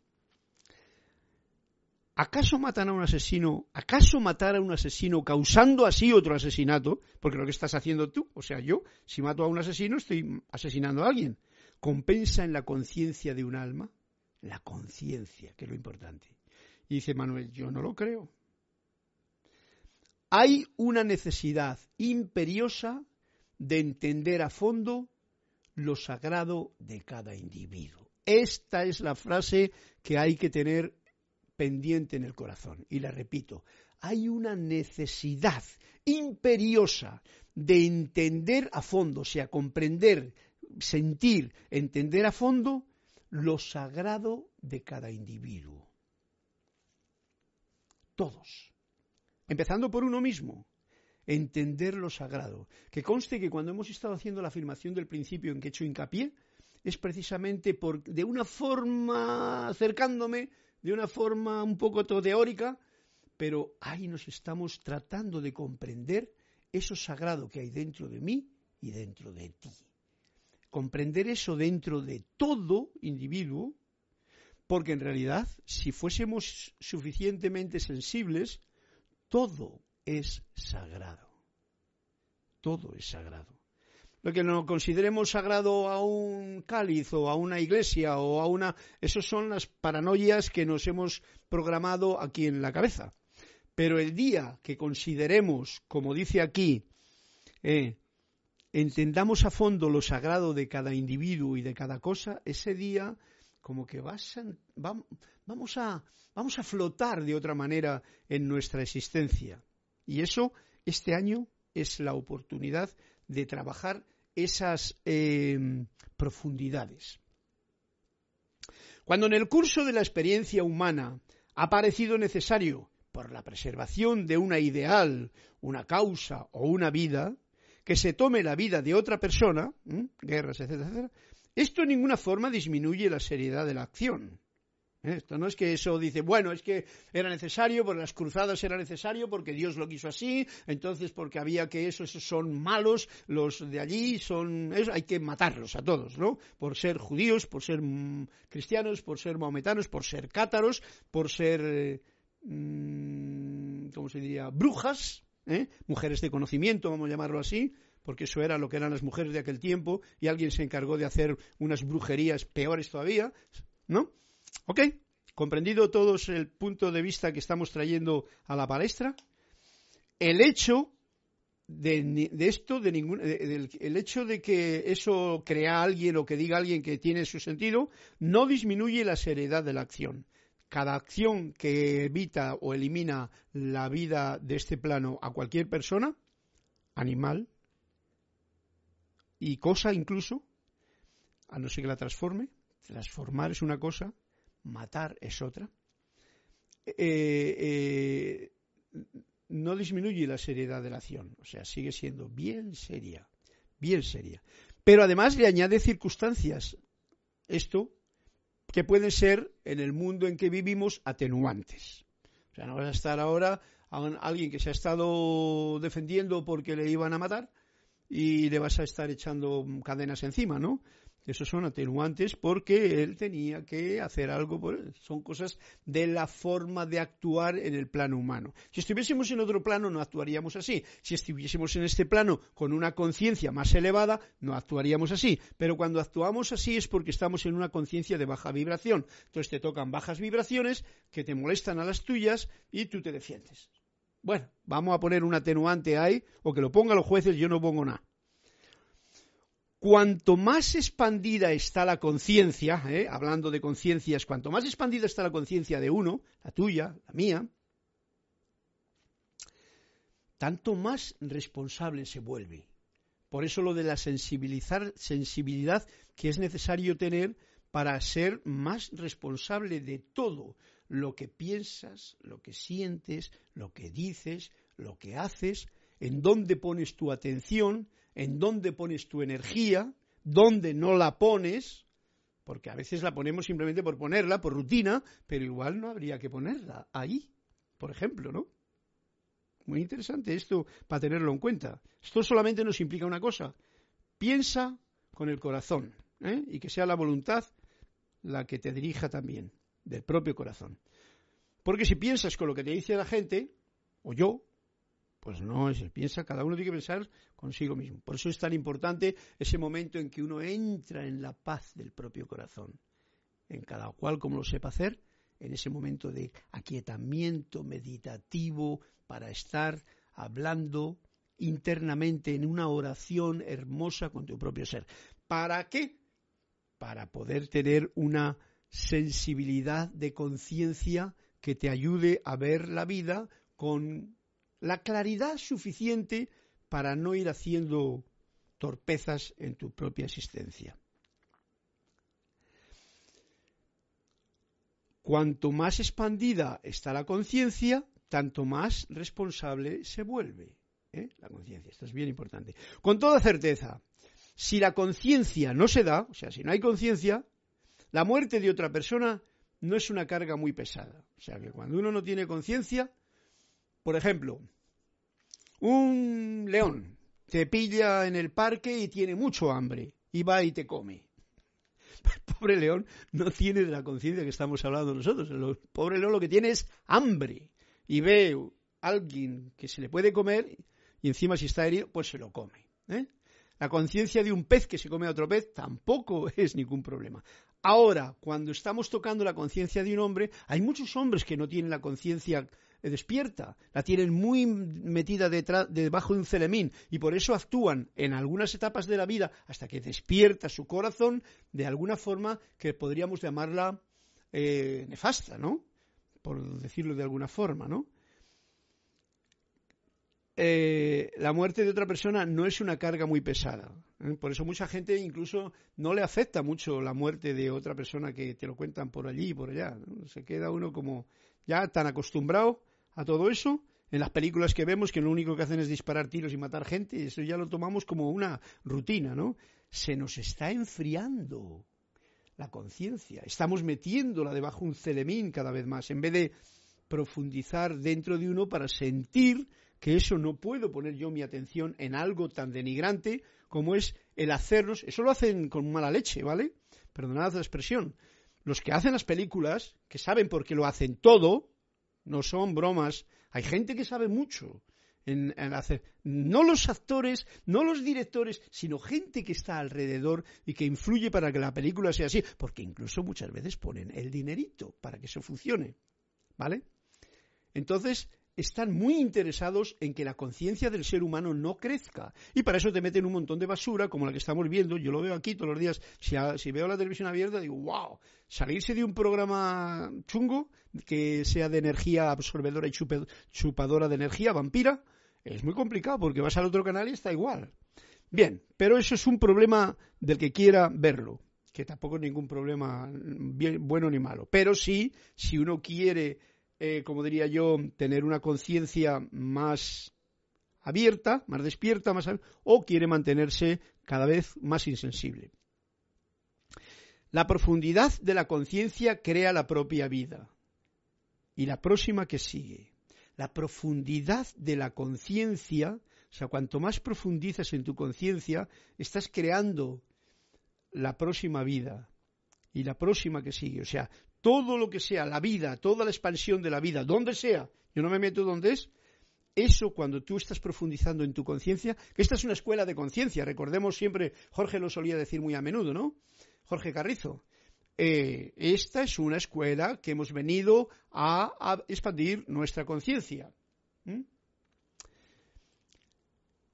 ¿Acaso matan a un asesino? ¿Acaso matar a un asesino causando así otro asesinato? Porque lo que estás haciendo tú, o sea, yo, si mato a un asesino, estoy asesinando a alguien. ¿Compensa en la conciencia de un alma? La conciencia, que es lo importante. Y dice Manuel, yo no lo creo hay una necesidad imperiosa de entender a fondo lo sagrado de cada individuo. Esta es la frase que hay que tener pendiente en el corazón. Y la repito, hay una necesidad imperiosa de entender a fondo, o sea, comprender, sentir, entender a fondo lo sagrado de cada individuo. Todos empezando por uno mismo, entender lo sagrado. Que conste que cuando hemos estado haciendo la afirmación del principio en que he hecho hincapié, es precisamente por, de una forma, acercándome, de una forma un poco teórica, pero ahí nos estamos tratando de comprender eso sagrado que hay dentro de mí y dentro de ti. Comprender eso dentro de todo individuo, porque en realidad, si fuésemos suficientemente sensibles, todo es sagrado. Todo es sagrado. Lo que no consideremos sagrado a un cáliz o a una iglesia o a una... Esas son las paranoias que nos hemos programado aquí en la cabeza. Pero el día que consideremos, como dice aquí, eh, entendamos a fondo lo sagrado de cada individuo y de cada cosa, ese día como que vas vamos, a, vamos a flotar de otra manera en nuestra existencia. Y eso, este año, es la oportunidad de trabajar esas em, profundidades. Cuando en el curso de la experiencia humana ha parecido necesario, por la preservación de una ideal, una causa o una vida, que se tome la vida de otra persona, guerras, etcétera, etcétera, Esto en ninguna forma disminuye la seriedad de la acción. ¿Eh? Esto no es que eso dice, bueno, es que era necesario, porque las cruzadas era necesario, porque Dios lo quiso así, entonces porque había que eso, esos son malos, los de allí son, hay que matarlos a todos, ¿no? Por ser judíos, por ser mm, cristianos, por ser maometanos, por ser cátaros, por ser, eh, mm, ¿cómo se diría? Brujas, ¿eh? mujeres de conocimiento, vamos a llamarlo así, porque eso era lo que eran las mujeres de aquel tiempo, y alguien se encargó de hacer unas brujerías peores todavía, ¿no? ¿Ok? ¿Comprendido todos el punto de vista que estamos trayendo a la palestra? El hecho de, esto, de ningún, el hecho de que eso crea alguien o que diga alguien que tiene su sentido, no disminuye la seriedad de la acción. Cada acción que evita o elimina la vida de este plano a cualquier persona, animal y cosa incluso, a no ser que la transforme, transformar es una cosa, matar es otra, eh, eh, no disminuye la seriedad de la acción, o sea, sigue siendo bien seria, bien seria. Pero además le añade circunstancias, esto, que pueden ser en el mundo en que vivimos atenuantes. O sea, no vas a estar ahora a alguien que se ha estado defendiendo porque le iban a matar y le vas a estar echando cadenas encima, ¿no? Esos son atenuantes porque él tenía que hacer algo por él. Son cosas de la forma de actuar en el plano humano. Si estuviésemos en otro plano no actuaríamos así. Si estuviésemos en este plano con una conciencia más elevada no actuaríamos así. Pero cuando actuamos así es porque estamos en una conciencia de baja vibración. Entonces te tocan bajas vibraciones que te molestan a las tuyas y tú te defiendes. Bueno, vamos a poner un atenuante ahí o que lo pongan los jueces, yo no pongo nada cuanto más expandida está la conciencia, ¿eh? hablando de conciencias, cuanto más expandida está la conciencia de uno, la tuya, la mía, tanto más responsable se vuelve. Por eso lo de la sensibilidad que es necesario tener para ser más responsable de todo lo que piensas, lo que sientes, lo que dices, lo que haces, en dónde pones tu atención, en dónde pones tu energía, dónde no la pones, porque a veces la ponemos simplemente por ponerla, por rutina, pero igual no habría que ponerla ahí, por ejemplo, ¿no? Muy interesante esto para tenerlo en cuenta. Esto solamente nos implica una cosa, piensa con el corazón ¿eh? y que sea la voluntad la que te dirija también, del propio corazón. Porque si piensas con lo que te dice la gente, o yo, pues no piensa, cada uno tiene que pensar consigo mismo. Por eso es tan importante ese momento en que uno entra en la paz del propio corazón. En cada cual como lo sepa hacer, en ese momento de aquietamiento meditativo para estar hablando internamente en una oración hermosa con tu propio ser. ¿Para qué? Para poder tener una sensibilidad de conciencia que te ayude a ver la vida con la claridad suficiente para no ir haciendo torpezas en tu propia existencia. Cuanto más expandida está la conciencia, tanto más responsable se vuelve ¿eh? la conciencia. Esto es bien importante. Con toda certeza, si la conciencia no se da, o sea, si no hay conciencia, la muerte de otra persona no es una carga muy pesada. O sea, que cuando uno no tiene conciencia, por ejemplo, un león te pilla en el parque y tiene mucho hambre y va y te come. El pobre león no tiene de la conciencia que estamos hablando nosotros. El pobre león lo que tiene es hambre y ve a alguien que se le puede comer y encima si está herido, pues se lo come. ¿eh? La conciencia de un pez que se come a otro pez tampoco es ningún problema. Ahora, cuando estamos tocando la conciencia de un hombre, hay muchos hombres que no tienen la conciencia despierta, la tienen muy metida debajo de un celemín y por eso actúan en algunas etapas de la vida hasta que despierta su corazón de alguna forma que podríamos llamarla eh, nefasta, ¿no? Por decirlo de alguna forma, ¿no? Eh, la muerte de otra persona no es una carga muy pesada. ¿eh? Por eso mucha gente incluso no le afecta mucho la muerte de otra persona que te lo cuentan por allí y por allá. Se queda uno como ya tan acostumbrado a todo eso, en las películas que vemos que lo único que hacen es disparar tiros y matar gente, eso ya lo tomamos como una rutina, ¿no? Se nos está enfriando la conciencia, estamos metiéndola debajo un celemín cada vez más, en vez de profundizar dentro de uno para sentir que eso no puedo poner yo mi atención en algo tan denigrante como es el hacernos, eso lo hacen con mala leche, ¿vale? Perdonad la expresión. Los que hacen las películas, que saben por qué lo hacen todo, no son bromas. Hay gente que sabe mucho en, hacer. No los actores, no los directores, sino gente que está alrededor y que influye para que la película sea así. Porque incluso muchas veces ponen el dinerito para que eso funcione. ¿Vale? Entonces, están muy interesados en que la conciencia del ser humano no crezca. Y para eso te meten un montón de basura, como la que estamos viendo. Yo lo veo aquí todos los días. Si, veo la televisión abierta, digo, wow, salirse de un programa chungo que sea de energía absorbedora y chupadora de energía, vampira, es muy complicado porque vas al otro canal y está igual. Bien, pero eso es un problema del que quiera verlo, que tampoco es ningún problema bueno ni malo. Pero sí, si uno quiere eh, como diría yo, tener una conciencia más abierta, más despierta, más o quiere mantenerse cada vez más insensible. La profundidad de la conciencia crea la propia vida. Y la próxima que sigue. La profundidad de la conciencia, o sea, cuanto más profundizas en tu conciencia, estás creando la próxima vida y la próxima que sigue. O sea, todo lo que sea la vida, toda la expansión de la vida, donde sea, yo no me meto donde es, eso cuando tú estás profundizando en tu conciencia, que esta es una escuela de conciencia, recordemos siempre, Jorge lo solía decir muy a menudo, ¿no? Jorge Carrizo. Eh, esta es una escuela que hemos venido a, expandir nuestra conciencia.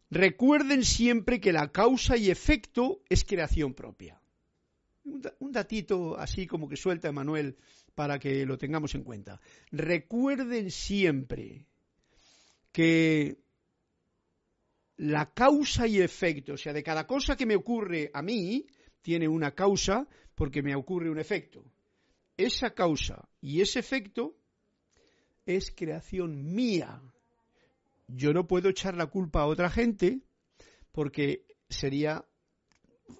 Recuerden siempre que la causa y efecto es creación propia un datito así como que suelta Emanuel para que lo tengamos en cuenta. Recuerden siempre que la causa y efecto, o sea, de cada cosa que me ocurre a mí, tiene una causa porque me ocurre un efecto. Esa causa y ese efecto es creación mía. Yo no puedo echar la culpa a otra gente porque sería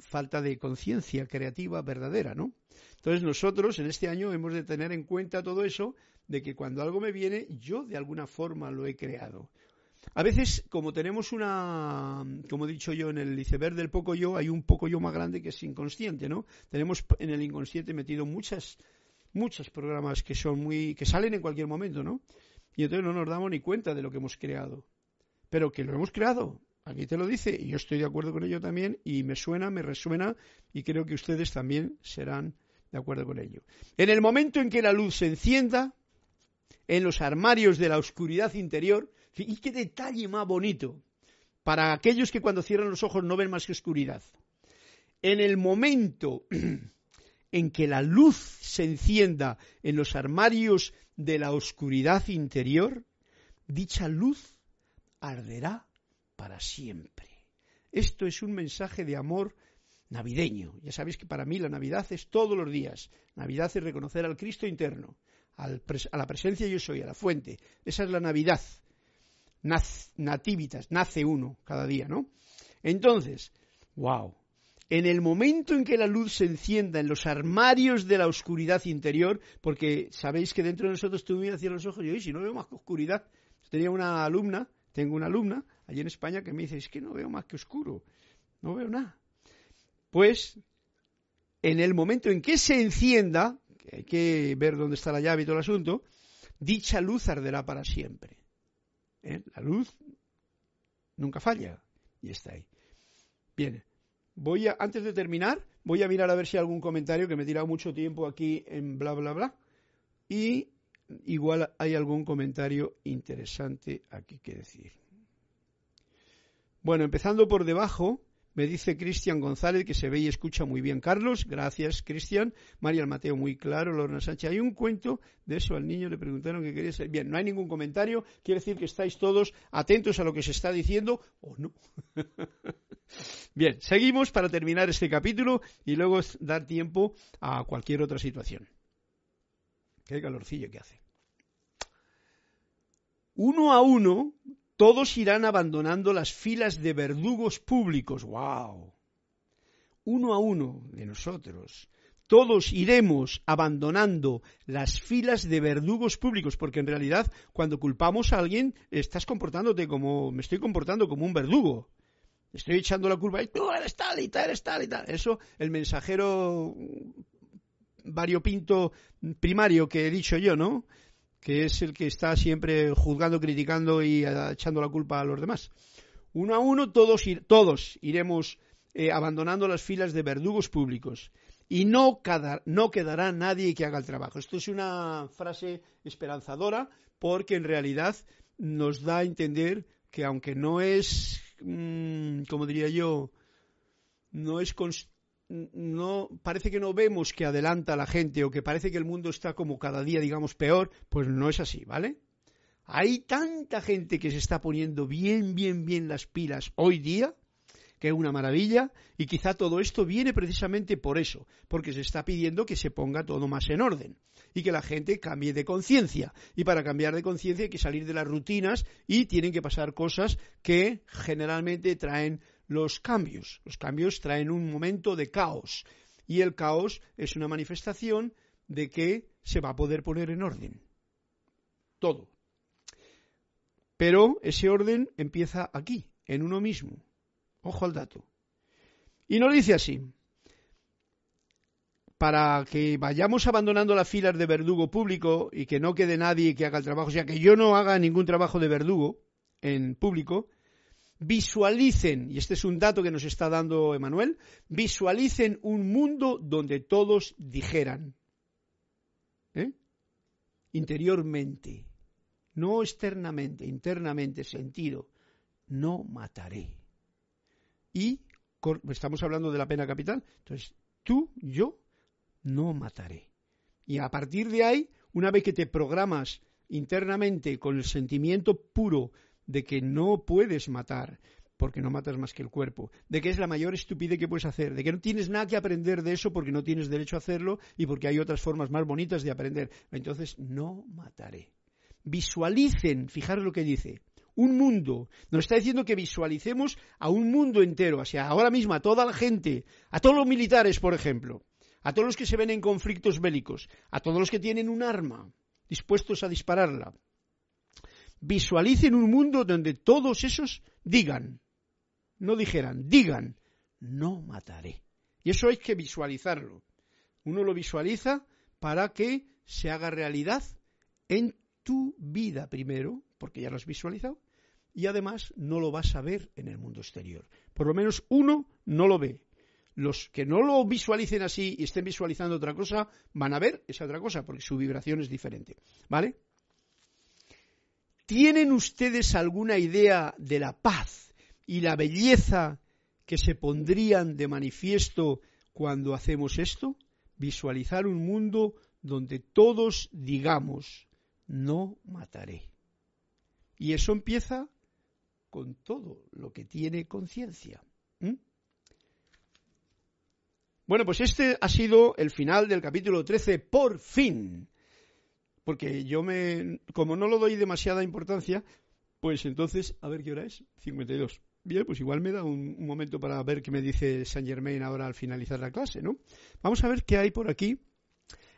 falta de conciencia creativa verdadera, ¿no? Entonces nosotros en este año hemos de tener en cuenta todo eso, de que cuando algo me viene, yo de alguna forma lo he creado. A veces, como tenemos una, como he dicho yo, en el iceberg del poco yo, hay un poco yo más grande que es inconsciente, ¿no? Tenemos en el inconsciente metido muchas, muchos programas que son muy, que salen en cualquier momento, ¿no? Y entonces no nos damos ni cuenta de lo que hemos creado. Pero que lo hemos creado, Aquí te lo dice y yo estoy de acuerdo con ello también y me suena, me resuena y creo que ustedes también serán de acuerdo con ello. En el momento en que la luz se encienda, en los armarios de la oscuridad interior, y qué detalle más bonito, para aquellos que cuando cierran los ojos no ven más que oscuridad. En el momento en que la luz se encienda en los armarios de la oscuridad interior, dicha luz arderá para siempre. Esto es un mensaje de amor navideño. Ya sabéis que para mí la Navidad es todos los días. Navidad es reconocer al Cristo interno, a la presencia yo soy, a la fuente. Esa es la Navidad. nativitas, nace uno cada día, ¿no? Entonces, wow. En el momento en que la luz se encienda en los armarios de la oscuridad interior, porque sabéis que dentro de nosotros tú miras hacia los ojos y, si no veo más oscuridad, tenía una alumna, tengo una alumna allí en España que me dice, es que no veo más que oscuro, no veo nada. Pues en el momento en que se encienda, que hay que ver dónde está la llave y todo el asunto, dicha luz arderá para siempre. ¿Eh? La luz nunca falla y está ahí. Bien, voy a, antes de terminar, voy a mirar a ver si hay algún comentario que me he tirado mucho tiempo aquí en bla bla bla. Y igual hay algún comentario interesante aquí que decir. Bueno, empezando por debajo, me dice Cristian González que se ve y escucha muy bien. Carlos, gracias, Cristian. María Mateo, muy claro. Lorna Sánchez, hay un cuento de eso. Al niño le preguntaron qué quería ser. Bien, no hay ningún comentario. Quiere decir que estáis todos atentos a lo que se está diciendo o no. bien, seguimos para terminar este capítulo y luego dar tiempo a cualquier otra situación. Qué calorcillo que hace. Uno a uno, todos irán abandonando las filas de verdugos públicos. ¡Wow! Uno a uno de nosotros todos iremos abandonando las filas de verdugos públicos, porque en realidad cuando culpamos a alguien estás comportándote como, me estoy comportando como un verdugo. Estoy echando la culpa, tú eres tal y tal, eres tal y tal. Eso, el mensajero variopinto primario que he dicho yo, ¿no? Que es el que está siempre juzgando, criticando y eh, echando la culpa a los demás. Uno a uno todos, todos iremos eh, abandonando las filas de verdugos públicos y no, no quedará nadie que haga el trabajo. Esto es una frase esperanzadora porque en realidad nos da a entender que aunque no es, mm, como diría yo, no es no parece que no vemos que adelanta la gente o que parece que el mundo está como cada día digamos peor, pues no es así, ¿vale? Hay tanta gente que se está poniendo bien, bien, bien las pilas hoy día que es una maravilla, y quizá todo esto viene precisamente por eso, porque se está pidiendo que se ponga todo más en orden y que la gente cambie de conciencia. Y para cambiar de conciencia hay que salir de las rutinas y tienen que pasar cosas que generalmente traen los cambios. Los cambios traen un momento de caos y el caos es una manifestación de que se va a poder poner en orden. Todo. Pero ese orden empieza aquí, en uno mismo. Ojo al dato. Y nos dice así, para que vayamos abandonando las filas de verdugo público y que no quede nadie que haga el trabajo, o sea, que yo no haga ningún trabajo de verdugo en público, visualicen, y este es un dato que nos está dando Emanuel, visualicen un mundo donde todos dijeran, ¿eh? interiormente, no externamente, internamente, sentido, no mataré y estamos hablando de la pena capital. Entonces, tú, yo, no mataré. Y a partir de ahí, una vez que te programas internamente con el sentimiento puro de que no puedes matar, porque no matas más que el cuerpo, de que es la mayor estupidez que puedes hacer, de que no tienes nada que aprender de eso porque no tienes derecho a hacerlo y porque hay otras formas más bonitas de aprender. Entonces, no mataré. Visualicen, fijaros lo que dice, un mundo. Nos está diciendo que visualicemos a un mundo entero, o sea, ahora mismo a toda la gente, a todos los militares, por ejemplo, a todos los que se ven en conflictos bélicos, a todos los que tienen un arma dispuestos a dispararla. Visualicen un mundo donde todos esos digan, no dijeran, digan, no mataré. Y eso hay que visualizarlo. Uno lo visualiza para que se haga realidad en tu vida primero, porque ya lo has visualizado, y además no lo vas a ver en el mundo exterior. Por lo menos uno no lo ve. Los que no lo visualicen así y estén visualizando otra cosa van a ver esa otra cosa porque su vibración es diferente. ¿Vale? ¿Tienen ustedes alguna idea de la paz y la belleza que se pondrían de manifiesto cuando hacemos esto? Visualizar un mundo donde todos digamos, no mataré. Y eso empieza con todo lo que tiene conciencia. Bueno, pues este ha sido el final del capítulo 13, por fin. Porque yo me, como no lo doy demasiada importancia, pues entonces, a ver qué hora es, 52. Bien, pues igual me da un, momento para ver qué me dice Saint Germain ahora al finalizar la clase, ¿no? Vamos a ver qué hay por aquí.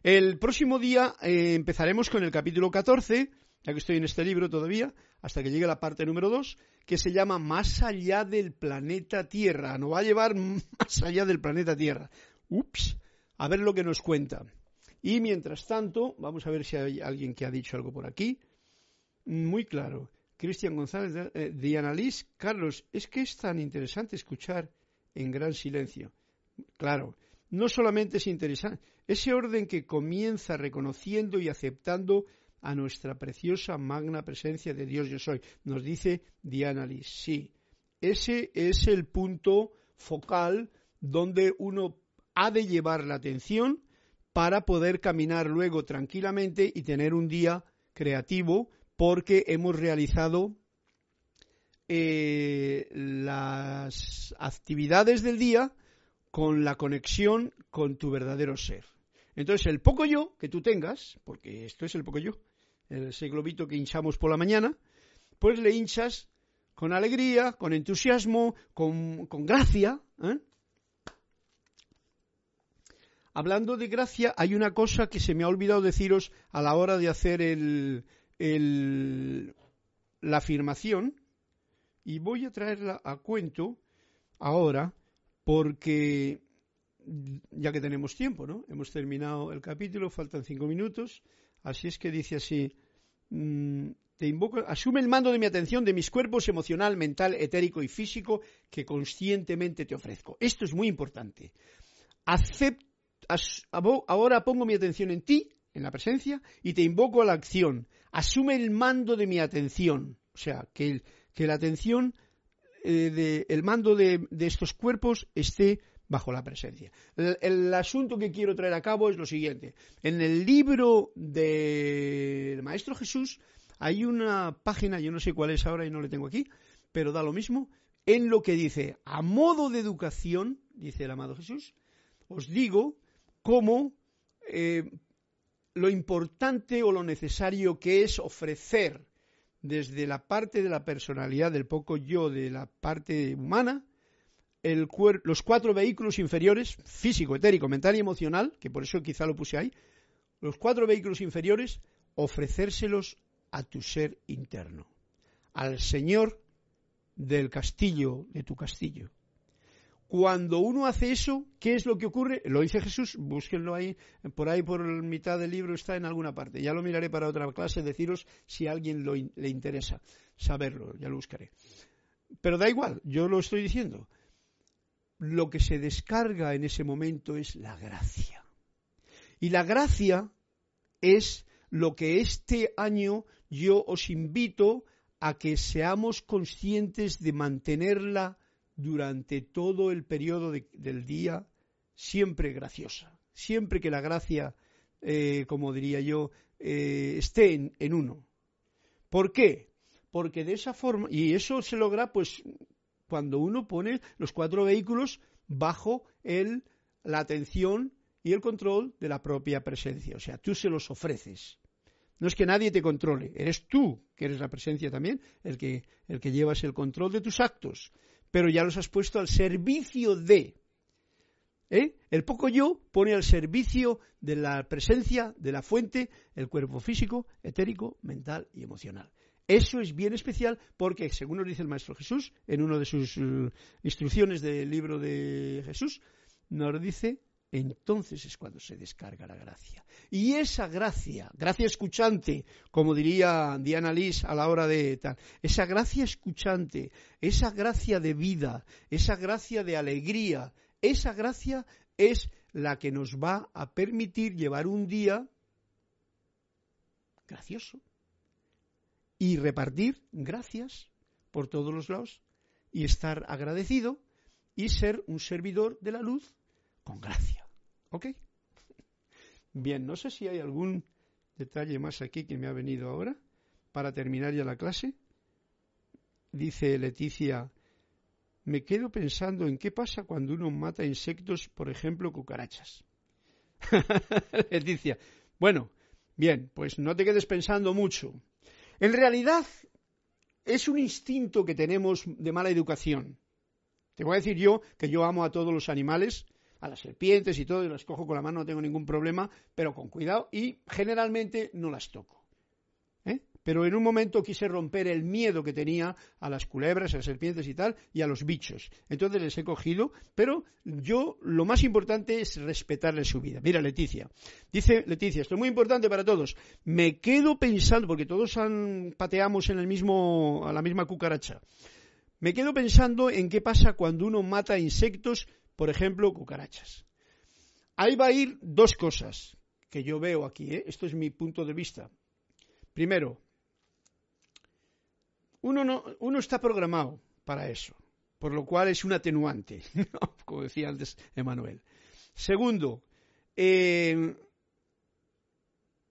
El próximo día eh, empezaremos con el capítulo 14, ya que estoy en este libro todavía, hasta que llegue la parte número 2, que se llama Más allá del planeta Tierra. Nos va a llevar más allá del planeta Tierra. Ups, a ver lo que nos cuenta. Y mientras tanto, vamos a ver si hay alguien que ha dicho algo por aquí. Muy claro. Cristian González, eh, Diana Liz, Carlos, es que es tan interesante escuchar en gran silencio. Claro, no solamente es interesante, ese orden que comienza reconociendo y aceptando a nuestra preciosa magna presencia de Dios yo soy. Nos dice Diana Liz. Sí, ese es el punto focal donde uno ha de llevar la atención para poder caminar luego tranquilamente y tener un día creativo porque hemos realizado eh, las actividades del día con la conexión con tu verdadero ser. Entonces, el poco yo que tú tengas, porque esto es el poco yo, ese globito que hinchamos por la mañana, pues le hinchas con alegría, con entusiasmo, con, gracia. ¿eh? Hablando de gracia, hay una cosa que se me ha olvidado deciros a la hora de hacer el, la afirmación, y voy a traerla a cuento ahora, porque ya que tenemos tiempo, ¿no? Hemos terminado el capítulo, faltan cinco minutos, así es que dice así, mm, te invoco, asume el mando de mi atención de mis cuerpos emocional, mental, etérico y físico que conscientemente te ofrezco. Esto es muy importante. Ahora pongo mi atención en ti, en la presencia, y te invoco a la acción. Asume el mando de mi atención. O sea, que, la atención, eh, el mando de, estos cuerpos esté bajo la presencia. El, asunto que quiero traer a cabo es lo siguiente. En el libro del Maestro Jesús hay una página, yo no sé cuál es ahora y no le tengo aquí, pero da lo mismo, en lo que dice, a modo de educación, dice el amado Jesús, os digo cómo eh, lo importante o lo necesario que es ofrecer desde la parte de la personalidad del poco yo, de la parte humana, los cuatro vehículos inferiores, físico, etérico, mental y emocional, que por eso quizá lo puse ahí, los cuatro vehículos inferiores, ofrecérselos a tu ser interno, al Señor del castillo, de tu castillo. Cuando uno hace eso, ¿qué es lo que ocurre? Lo dice Jesús, búsquenlo ahí, por ahí por mitad del libro está en alguna parte. Ya lo miraré para otra clase, deciros si a alguien le interesa saberlo, ya lo buscaré. Pero da igual, yo lo estoy diciendo. Lo que se descarga en ese momento es la gracia. Y la gracia es lo que este año yo os invito a que seamos conscientes de mantenerla durante todo el periodo del día siempre graciosa, siempre que la gracia, eh, como diría yo, eh, esté en, en, uno. ¿Por qué? Porque de esa forma, y eso se logra pues cuando uno pone los cuatro vehículos bajo el, la atención y el control de la propia presencia, o sea, tú se los ofreces. No es que nadie te controle, eres tú, que eres la presencia también, el que, el que llevas el control de tus actos, pero ya los has puesto al servicio de. ¿eh? El poco yo pone al servicio de la presencia de la fuente el cuerpo físico, etérico, mental y emocional. Eso es bien especial porque, según nos dice el Maestro Jesús, en una de sus eh, instrucciones del libro de Jesús, nos dice entonces es cuando se descarga la gracia. Y esa gracia, gracia escuchante, como diría Diana Liz a la hora de tal, esa gracia escuchante, esa gracia de vida, esa gracia de alegría, esa gracia es la que nos va a permitir llevar un día gracioso y repartir gracias por todos los lados y estar agradecido y ser un servidor de la luz con gracia. ¿Ok? Bien, no sé si hay algún detalle más aquí que me ha venido ahora para terminar ya la clase. Dice Leticia, me quedo pensando en qué pasa cuando uno mata insectos, por ejemplo, cucarachas. Leticia, bueno, bien, pues no te quedes pensando mucho. En realidad es un instinto que tenemos de mala educación. Te voy a decir yo que yo amo a todos los animales, a las serpientes y todo, y las cojo con la mano, no tengo ningún problema, pero con cuidado y generalmente no las toco. ¿eh? Pero en un momento quise romper el miedo que tenía a las culebras, a las serpientes y tal, y a los bichos. Entonces les he cogido, pero yo lo más importante es respetarles su vida. Mira, Leticia. Dice Leticia, esto es muy importante para todos. Me quedo pensando, porque todos pateamos en el mismo, a la misma cucaracha. Me quedo pensando en qué pasa cuando uno mata insectos por ejemplo, cucarachas. Ahí va a ir dos cosas que yo veo aquí, ¿eh? esto es mi punto de vista. Primero, uno, no, uno está programado para eso, por lo cual es un atenuante, como decía antes Emanuel. Segundo, eh,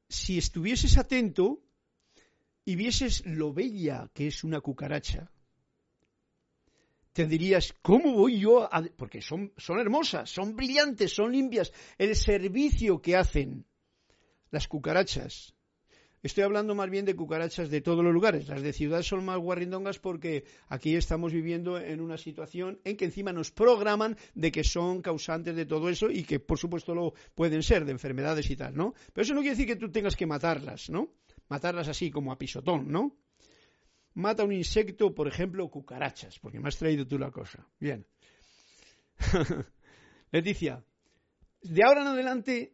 si estuvieses atento y vieses lo bella que es una cucaracha, te dirías, ¿cómo voy yo a...? Porque son, son hermosas, son brillantes, son limpias. El servicio que hacen las cucarachas Estoy hablando más bien de cucarachas de todos los lugares. Las de ciudad son más guarrindongas porque aquí estamos viviendo en una situación en que encima nos programan de que son causantes de todo eso y que por supuesto lo pueden ser de enfermedades y tal, ¿no? Pero eso no quiere decir que tú tengas que matarlas, ¿no? Matarlas así como a pisotón, ¿no? Mata un insecto, por ejemplo, cucarachas, porque me has traído tú la cosa. Bien. Leticia, de ahora en adelante,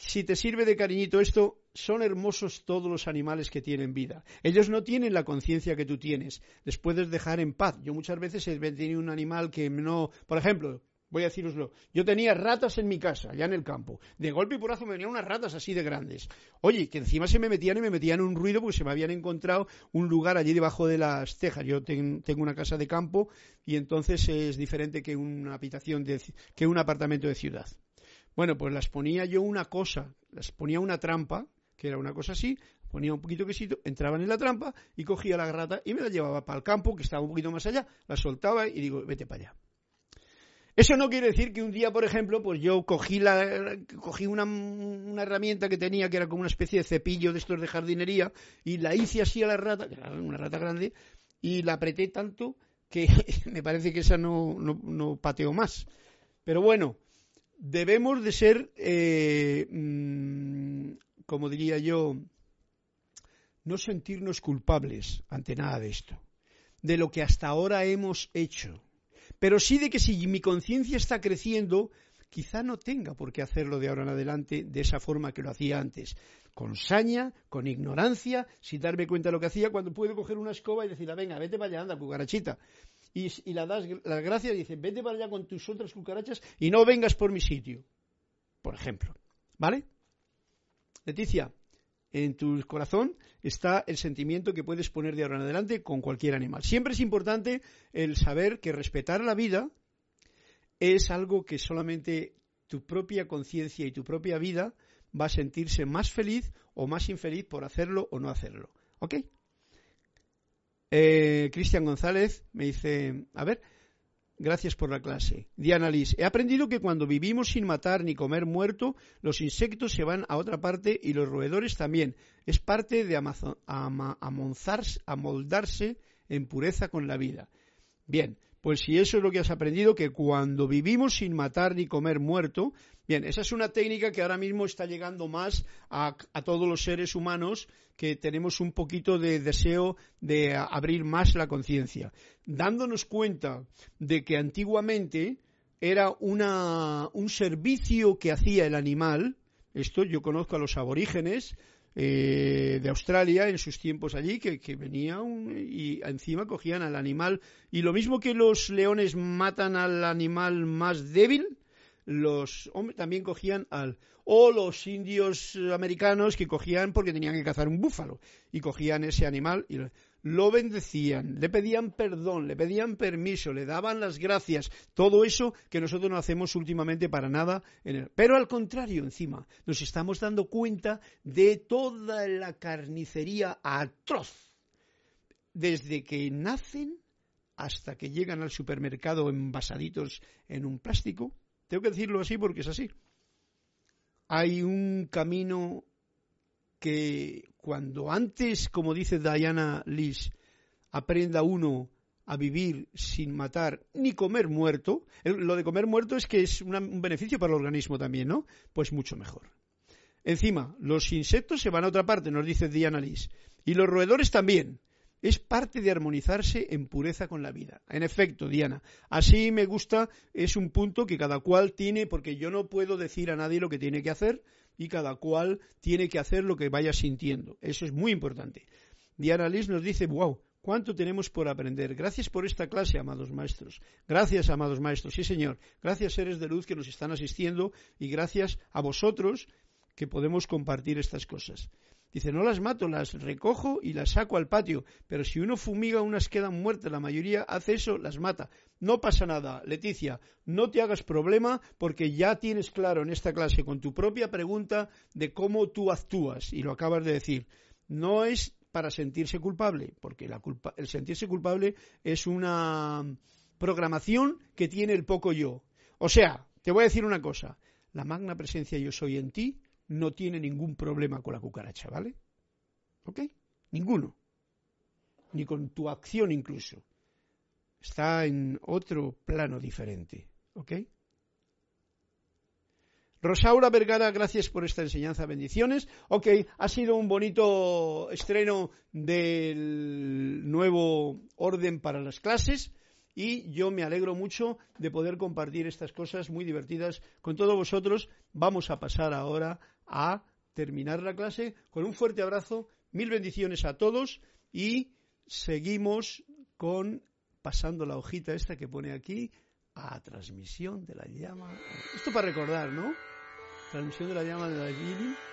si te sirve de cariñito esto, son hermosos todos los animales que tienen vida. Ellos no tienen la conciencia que tú tienes. Les puedes dejar en paz. Yo muchas veces he tenido un animal que no. Por ejemplo, voy a deciroslo. Yo tenía ratas en mi casa, allá en el campo. De golpe y porrazo me venían unas ratas así de grandes. Oye, que encima se me metían y me metían un ruido porque se me habían encontrado un lugar allí debajo de las tejas. Yo tengo una casa de campo y entonces es diferente que una habitación, de, que un apartamento de ciudad. Bueno, pues las ponía yo una cosa, las ponía una trampa que era una cosa así, ponía un poquito de quesito, entraban en la trampa y cogía la rata y me la llevaba para el campo, que estaba un poquito más allá, la soltaba y digo, vete para allá. Eso no quiere decir que un día, por ejemplo, pues yo cogí, la, cogí una, una, herramienta que tenía, que era como una especie de cepillo de estos de jardinería, y la hice así a la rata, una rata grande, y la apreté tanto que me parece que esa no, no, no pateó más. Pero bueno, debemos de ser eh, mm, como diría yo, no sentirnos culpables ante nada de esto, de lo que hasta ahora hemos hecho, pero sí de que si mi conciencia está creciendo, quizá no tenga por qué hacerlo de ahora en adelante de esa forma que lo hacía antes, con saña, con ignorancia, sin darme cuenta de lo que hacía, cuando puedo coger una escoba y decir, ah, venga, vete para allá, anda, cucarachita. Y, la das las gracias y dice, vete para allá con tus otras cucarachas y no vengas por mi sitio, por ejemplo. ¿Vale? Leticia, en tu corazón está el sentimiento que puedes poner de ahora en adelante con cualquier animal. Siempre es importante el saber que respetar la vida es algo que solamente tu propia conciencia y tu propia vida va a sentirse más feliz o más infeliz por hacerlo o no hacerlo. ¿Ok? Eh, Cristian González me dice, a ver, Gracias por la clase. Diana Liz, he aprendido que cuando vivimos sin matar ni comer muerto, los insectos se van a otra parte y los roedores también. Es parte de amoldarse en pureza con la vida. Bien, pues si eso es lo que has aprendido, que cuando vivimos sin matar ni comer muerto, bien, esa es una técnica que ahora mismo está llegando más a, todos los seres humanos que tenemos un poquito de deseo de abrir más la conciencia, dándonos cuenta de que antiguamente era un servicio que hacía el animal, esto yo conozco a los aborígenes, eh, de Australia en sus tiempos allí, que, que venía y encima cogían al animal. Y lo mismo que los leones matan al animal más débil, los hombres también cogían al o los indios americanos que cogían porque tenían que cazar un búfalo y cogían ese animal y lo bendecían, le pedían perdón, le pedían permiso, le daban las gracias, todo eso que nosotros no hacemos últimamente para nada. Pero al contrario, encima, nos estamos dando cuenta de toda la carnicería atroz, desde que nacen hasta que llegan al supermercado envasaditos en un plástico. Tengo que decirlo así porque es así. Hay un camino que cuando antes, como dice Diana Liz, aprenda uno a vivir sin matar ni comer muerto, lo de comer muerto es que es un beneficio para el organismo también, ¿no? Pues mucho mejor. Encima, los insectos se van a otra parte, nos dice Diana Liz, y los roedores también. Es parte de armonizarse en pureza con la vida. En efecto, Diana, así me gusta, es un punto que cada cual tiene, porque yo no puedo decir a nadie lo que tiene que hacer, y cada cual tiene que hacer lo que vaya sintiendo. Eso es muy importante. Diana Liz nos dice, wow, cuánto tenemos por aprender. Gracias por esta clase, amados maestros. Gracias, amados maestros. Sí, Señor. Gracias, seres de luz que nos están asistiendo y gracias a vosotros que podemos compartir estas cosas. Dice, no las mato, las recojo y las saco al patio, pero si uno fumiga unas quedan muertas, la mayoría hace eso, las mata. No pasa nada, Leticia, no te hagas problema porque ya tienes claro en esta clase con tu propia pregunta de cómo tú actúas y lo acabas de decir. No es para sentirse culpable, porque la culpa, el sentirse culpable es una programación que tiene el poco yo. O sea, te voy a decir una cosa, la magna presencia yo soy en ti no tiene ningún problema con la cucaracha, ¿vale? ¿Ok? Ninguno. Ni con tu acción incluso. Está en otro plano diferente. ¿Ok? Rosaura Vergara, gracias por esta enseñanza, bendiciones. Ok, ha sido un bonito estreno del nuevo orden para las clases y yo me alegro mucho de poder compartir estas cosas muy divertidas con todos vosotros. Vamos a pasar ahora a terminar la clase con un fuerte abrazo, mil bendiciones a todos y seguimos con pasando la hojita esta que pone aquí a transmisión de la llama. Esto para recordar, ¿no? Transmisión de la llama de la